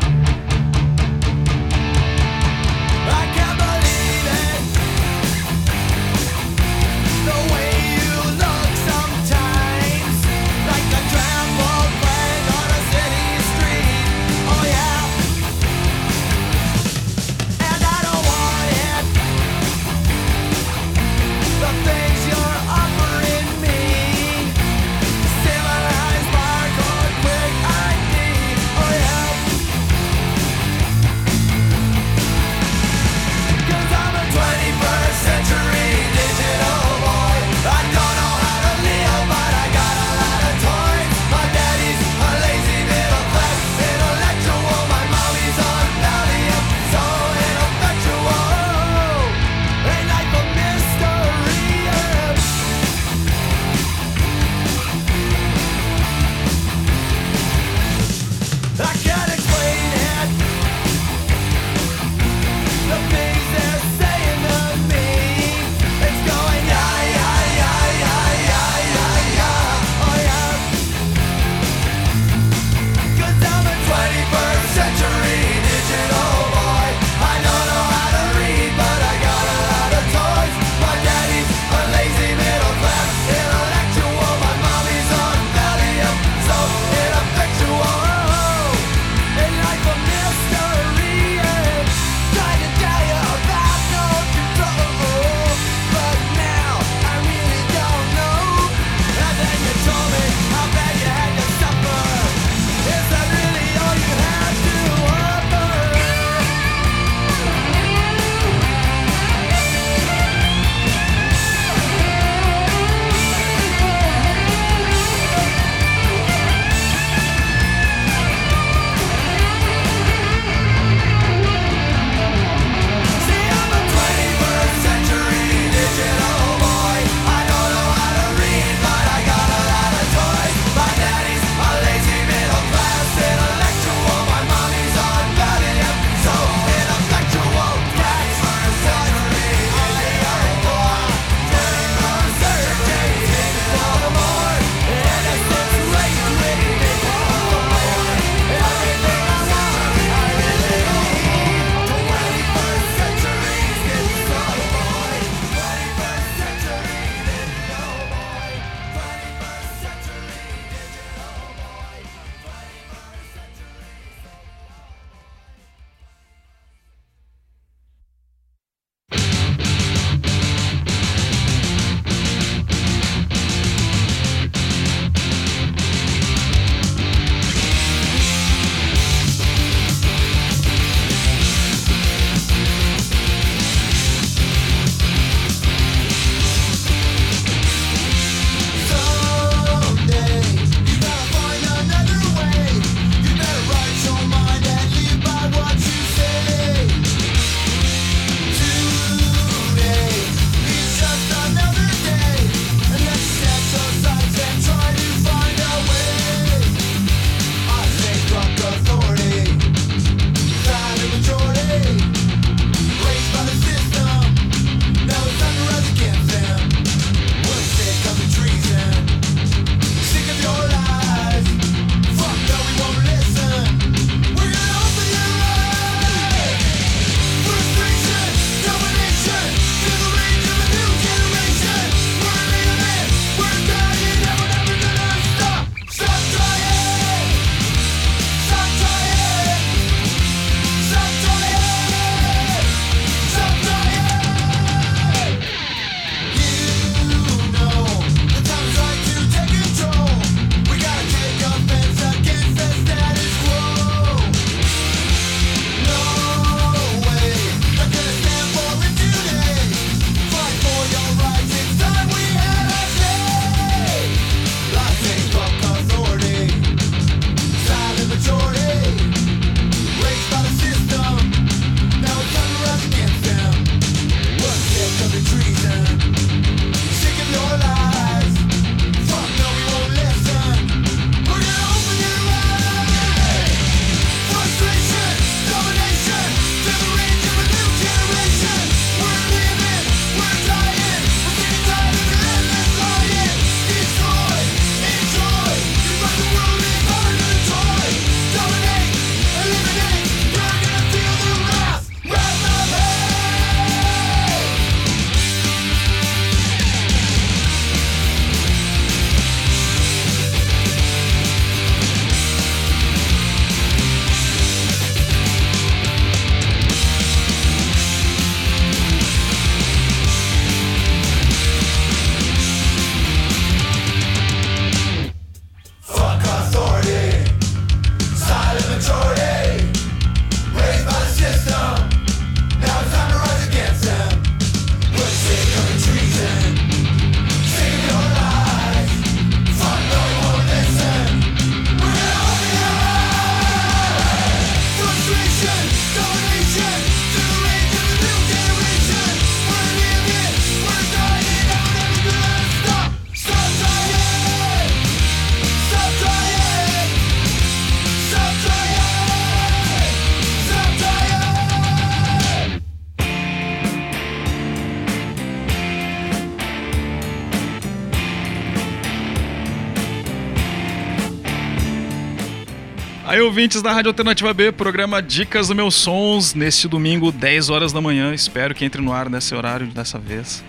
Aí, ouvintes da Rádio Alternativa B, programa Dicas do Meus Sons, neste domingo, 10 horas da manhã. Espero que entre no ar nesse horário dessa vez.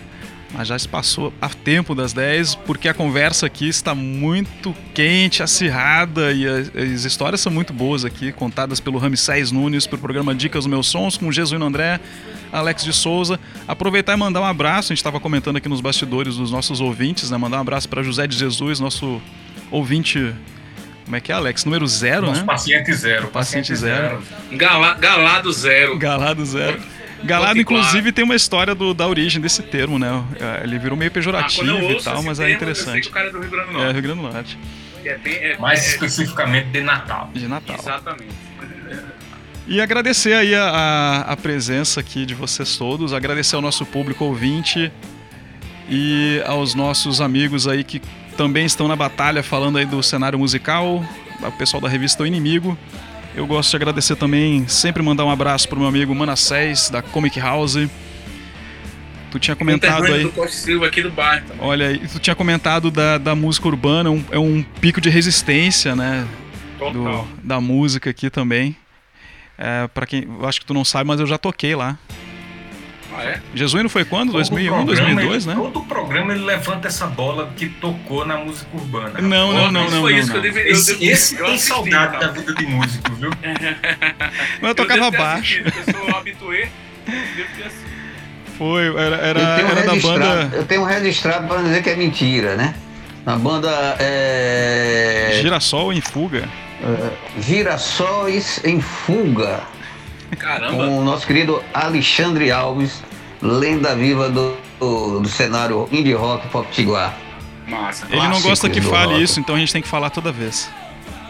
Mas já se passou a tempo das 10, porque a conversa aqui está muito quente, acirrada e as, as histórias são muito boas aqui, contadas pelo Ramsés Nunes, pelo programa Dicas do Meus Sons, com o Jesuíno André, Alex de Souza. Aproveitar e mandar um abraço, a gente estava comentando aqui nos bastidores dos nossos ouvintes, né? Mandar um abraço para José de Jesus, nosso ouvinte. Como é que é, Alex? Número zero, Nosso né? paciente zero. Paciente zero. Gala- galado zero. Galado zero. Galado, inclusive, tem uma história do- da origem desse termo, né? É, Ele virou meio Ah, pejorativo eu e tal, mas termo, é Eu sei interessante. que o cara é do Rio Grande do É, Norte. Rio Grande do Norte. É bem, é, Mais é- especificamente de Natal. De Natal. Exatamente. E agradecer aí a, a- a presença aqui de vocês todos, agradecer ao nosso público ouvinte e aos nossos amigos aí que também estão na batalha falando aí do cenário musical, o pessoal da revista O Inimigo. Eu gosto de agradecer também, sempre mandar um abraço pro meu amigo Manassés, da Comic House. Tu tinha comentado aí. do Costa Silva aqui do bairro também. Olha, e tu tinha comentado da, da música urbana, um- é um pico de resistência, né? Total. do- da música aqui também. É, para quem, acho que tu não sabe, mas eu já toquei lá. Ah, é? Jesuíno foi quando? Todo 2001, programa, 2002, ele- né? Todo programa ele levanta essa bola que tocou na música urbana. Não, não, não, Isso não, foi não, isso que eu não. deveria. eu Esse, devo- esse eu tem saudade tá? da vida de músico, viu? Mas eu Eu tocava ter baixo. assistido, Eu sou habituê. Devo ter assistido. Foi, era, era, eu tenho um era da registrado, banda eu tenho um registrado para dizer que é mentira, né? Na banda é, Girassol em Fuga. Girassóis em Fuga, Caramba. com o nosso querido Alexandre Alves, lenda viva do, do, do cenário indie rock pop tiguar. Massa. Ele não gosta que fale rock. isso, então a gente tem que falar toda vez.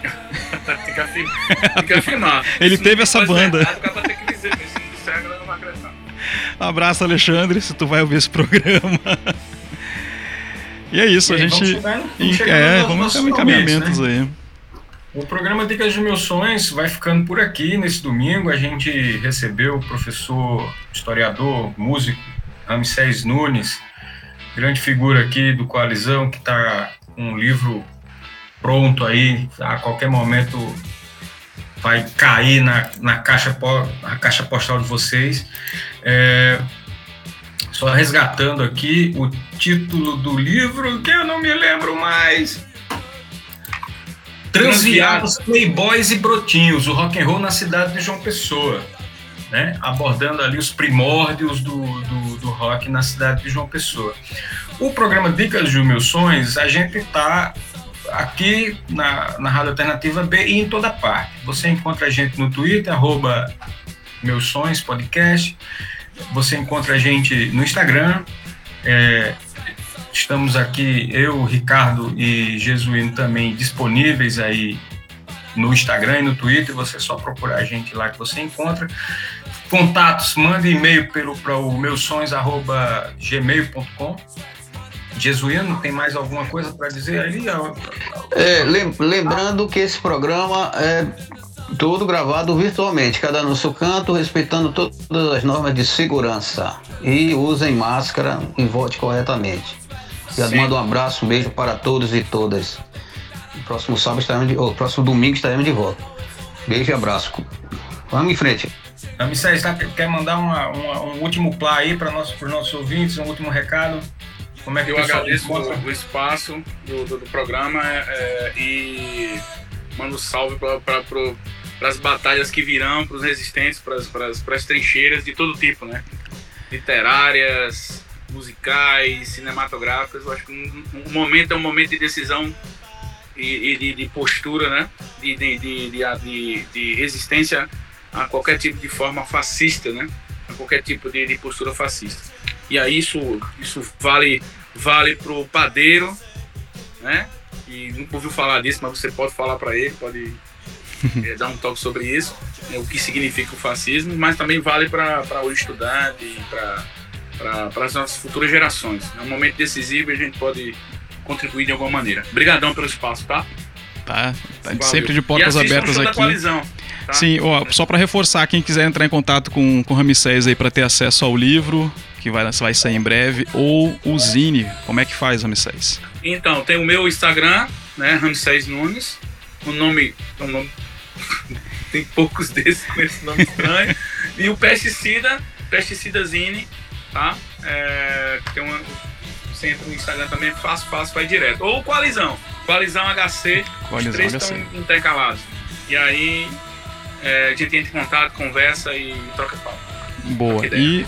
Tem que afirmar. Tem que afirmar. Ele Se teve essa banda. verdade, O cara tem que dizer, mas se não disser, a galera não vai acreditar. Abraço, Alexandre, se tu vai ouvir esse programa. E é isso, E a gente. vamos chegando- vamos chegando é, vamos ter encaminhamentos momentos, aí. O programa Dicas de Meus Sonhos vai ficando por aqui. Nesse domingo a gente recebeu o professor, historiador, músico, Ramsés Nunes, grande figura aqui do Coalizão, que está com um livro pronto aí, a qualquer momento vai cair na, na, caixa, na caixa postal de vocês. É, só resgatando aqui o título do livro, que eu não me lembro mais. Transviados, Playboys e Brotinhos, o rock and roll na cidade de João Pessoa, né? abordando ali os primórdios do, do, do rock na cidade de João Pessoa. O programa Dicas de Meus Sonhos, a gente está aqui na, na Rádio Alternativa B e em toda parte. Você encontra a gente no Twitter, arroba Meus Sonhos Podcast. Você encontra a gente no Instagram. é, estamos aqui, eu, Ricardo e Jesuíno também disponíveis aí no Instagram e no Twitter. Você é só procurar a gente lá que você encontra. Contatos, mande e-mail para o meusonhos.gmail.com. Jesuíno, tem mais alguma coisa para dizer ali? É, lem- lembrando que esse programa é todo gravado virtualmente, cada no seu canto, respeitando todas as normas de segurança. E usem máscara e vote corretamente. Já Sim. mando um abraço, um beijo para todos e todas. No próximo sábado estaremos de, oh, próximo domingo estaremos de volta. Beijo e abraço. Vamos em frente. Amissés, tá, quer mandar uma- uma- um último plá aí para os nossos ouvintes, um último recado? Como é que Eu agradeço o, o espaço do, do- do programa é, e mando um salve para as batalhas que virão, para os resistentes, para as trincheiras de todo tipo, né? Literárias, musicais, cinematográficas. Eu acho que um, um momento é um momento de decisão e, e de, de postura, né? De, de, de, resistência a qualquer tipo de forma fascista, né? A qualquer tipo de, postura fascista. E aí isso, isso vale, vale pro padeiro, né? E nunca ouviu falar disso, mas você pode falar para ele, pode eh, dar um toque sobre isso, né, o que significa o fascismo, mas também vale para o estudante, para as nossas futuras gerações. É um momento decisivo e a gente pode contribuir de alguma maneira. Obrigadão pelo espaço, tá? Tá, tá sempre de portas abertas aqui. coalizão, tá? Sim, ó, só para reforçar, quem quiser entrar em contato com, com o Ramsés aí para ter acesso ao livro, que vai, vai sair em breve, ou o Zine, como é que faz, Ramsés? Então, tem o meu Instagram, né, Ramsés Nunes. O nome, o nome tem poucos desses com esse nome estranho. E o Pesticida, Pesticidazine, tá? É, tem uma, entra no Instagram também, é fácil, fácil, vai direto. Ou Coalizão, Coalizão HC, Coalizão os três HC. estão intercalados. E aí é, a gente entra em contato, conversa e troca papo. Boa. E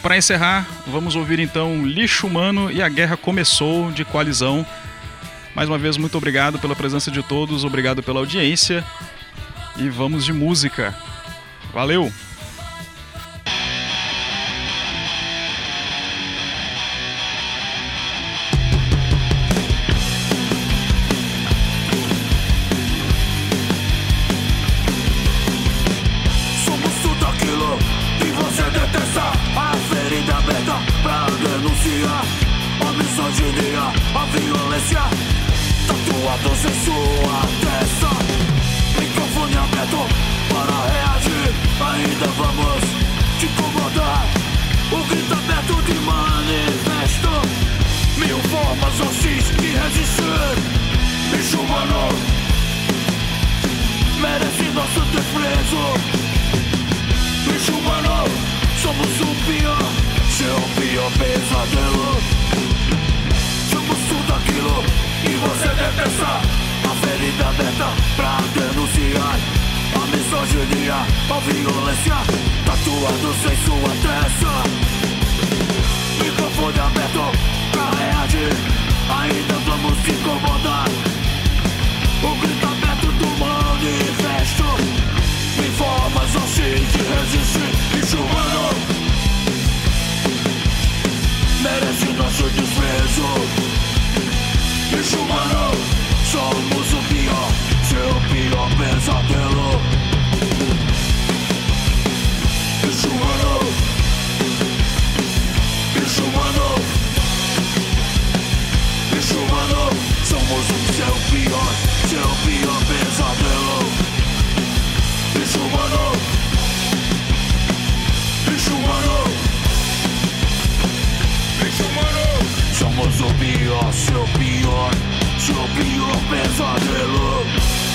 para encerrar, vamos ouvir então Lixo Humano e a Guerra Começou de Coalizão. Mais uma vez, muito obrigado pela presença de todos, obrigado pela audiência. E vamos de música. Valeu! Humano merece nosso desprezo. Bicho humano, somos o pior, seu pior pesadelo. Somos tudo aquilo que você detesta. A ferida aberta pra denunciar. A misoginia, a violência. Tatuados em sua testa Microfone aberto pra reagir. Ainda vamos te incomodar o grito aberto do manifesto. Em formas de resistir. Bicho humano Merece nosso desprezo. Humano Somos o pior Seu pior pesadelo. Humano Bicho humano, somos o seu pior, seu pior pesadelo. Bicho humano, bicho humano, bicho humano, somos o pior, seu pior, seu pior pesadelo.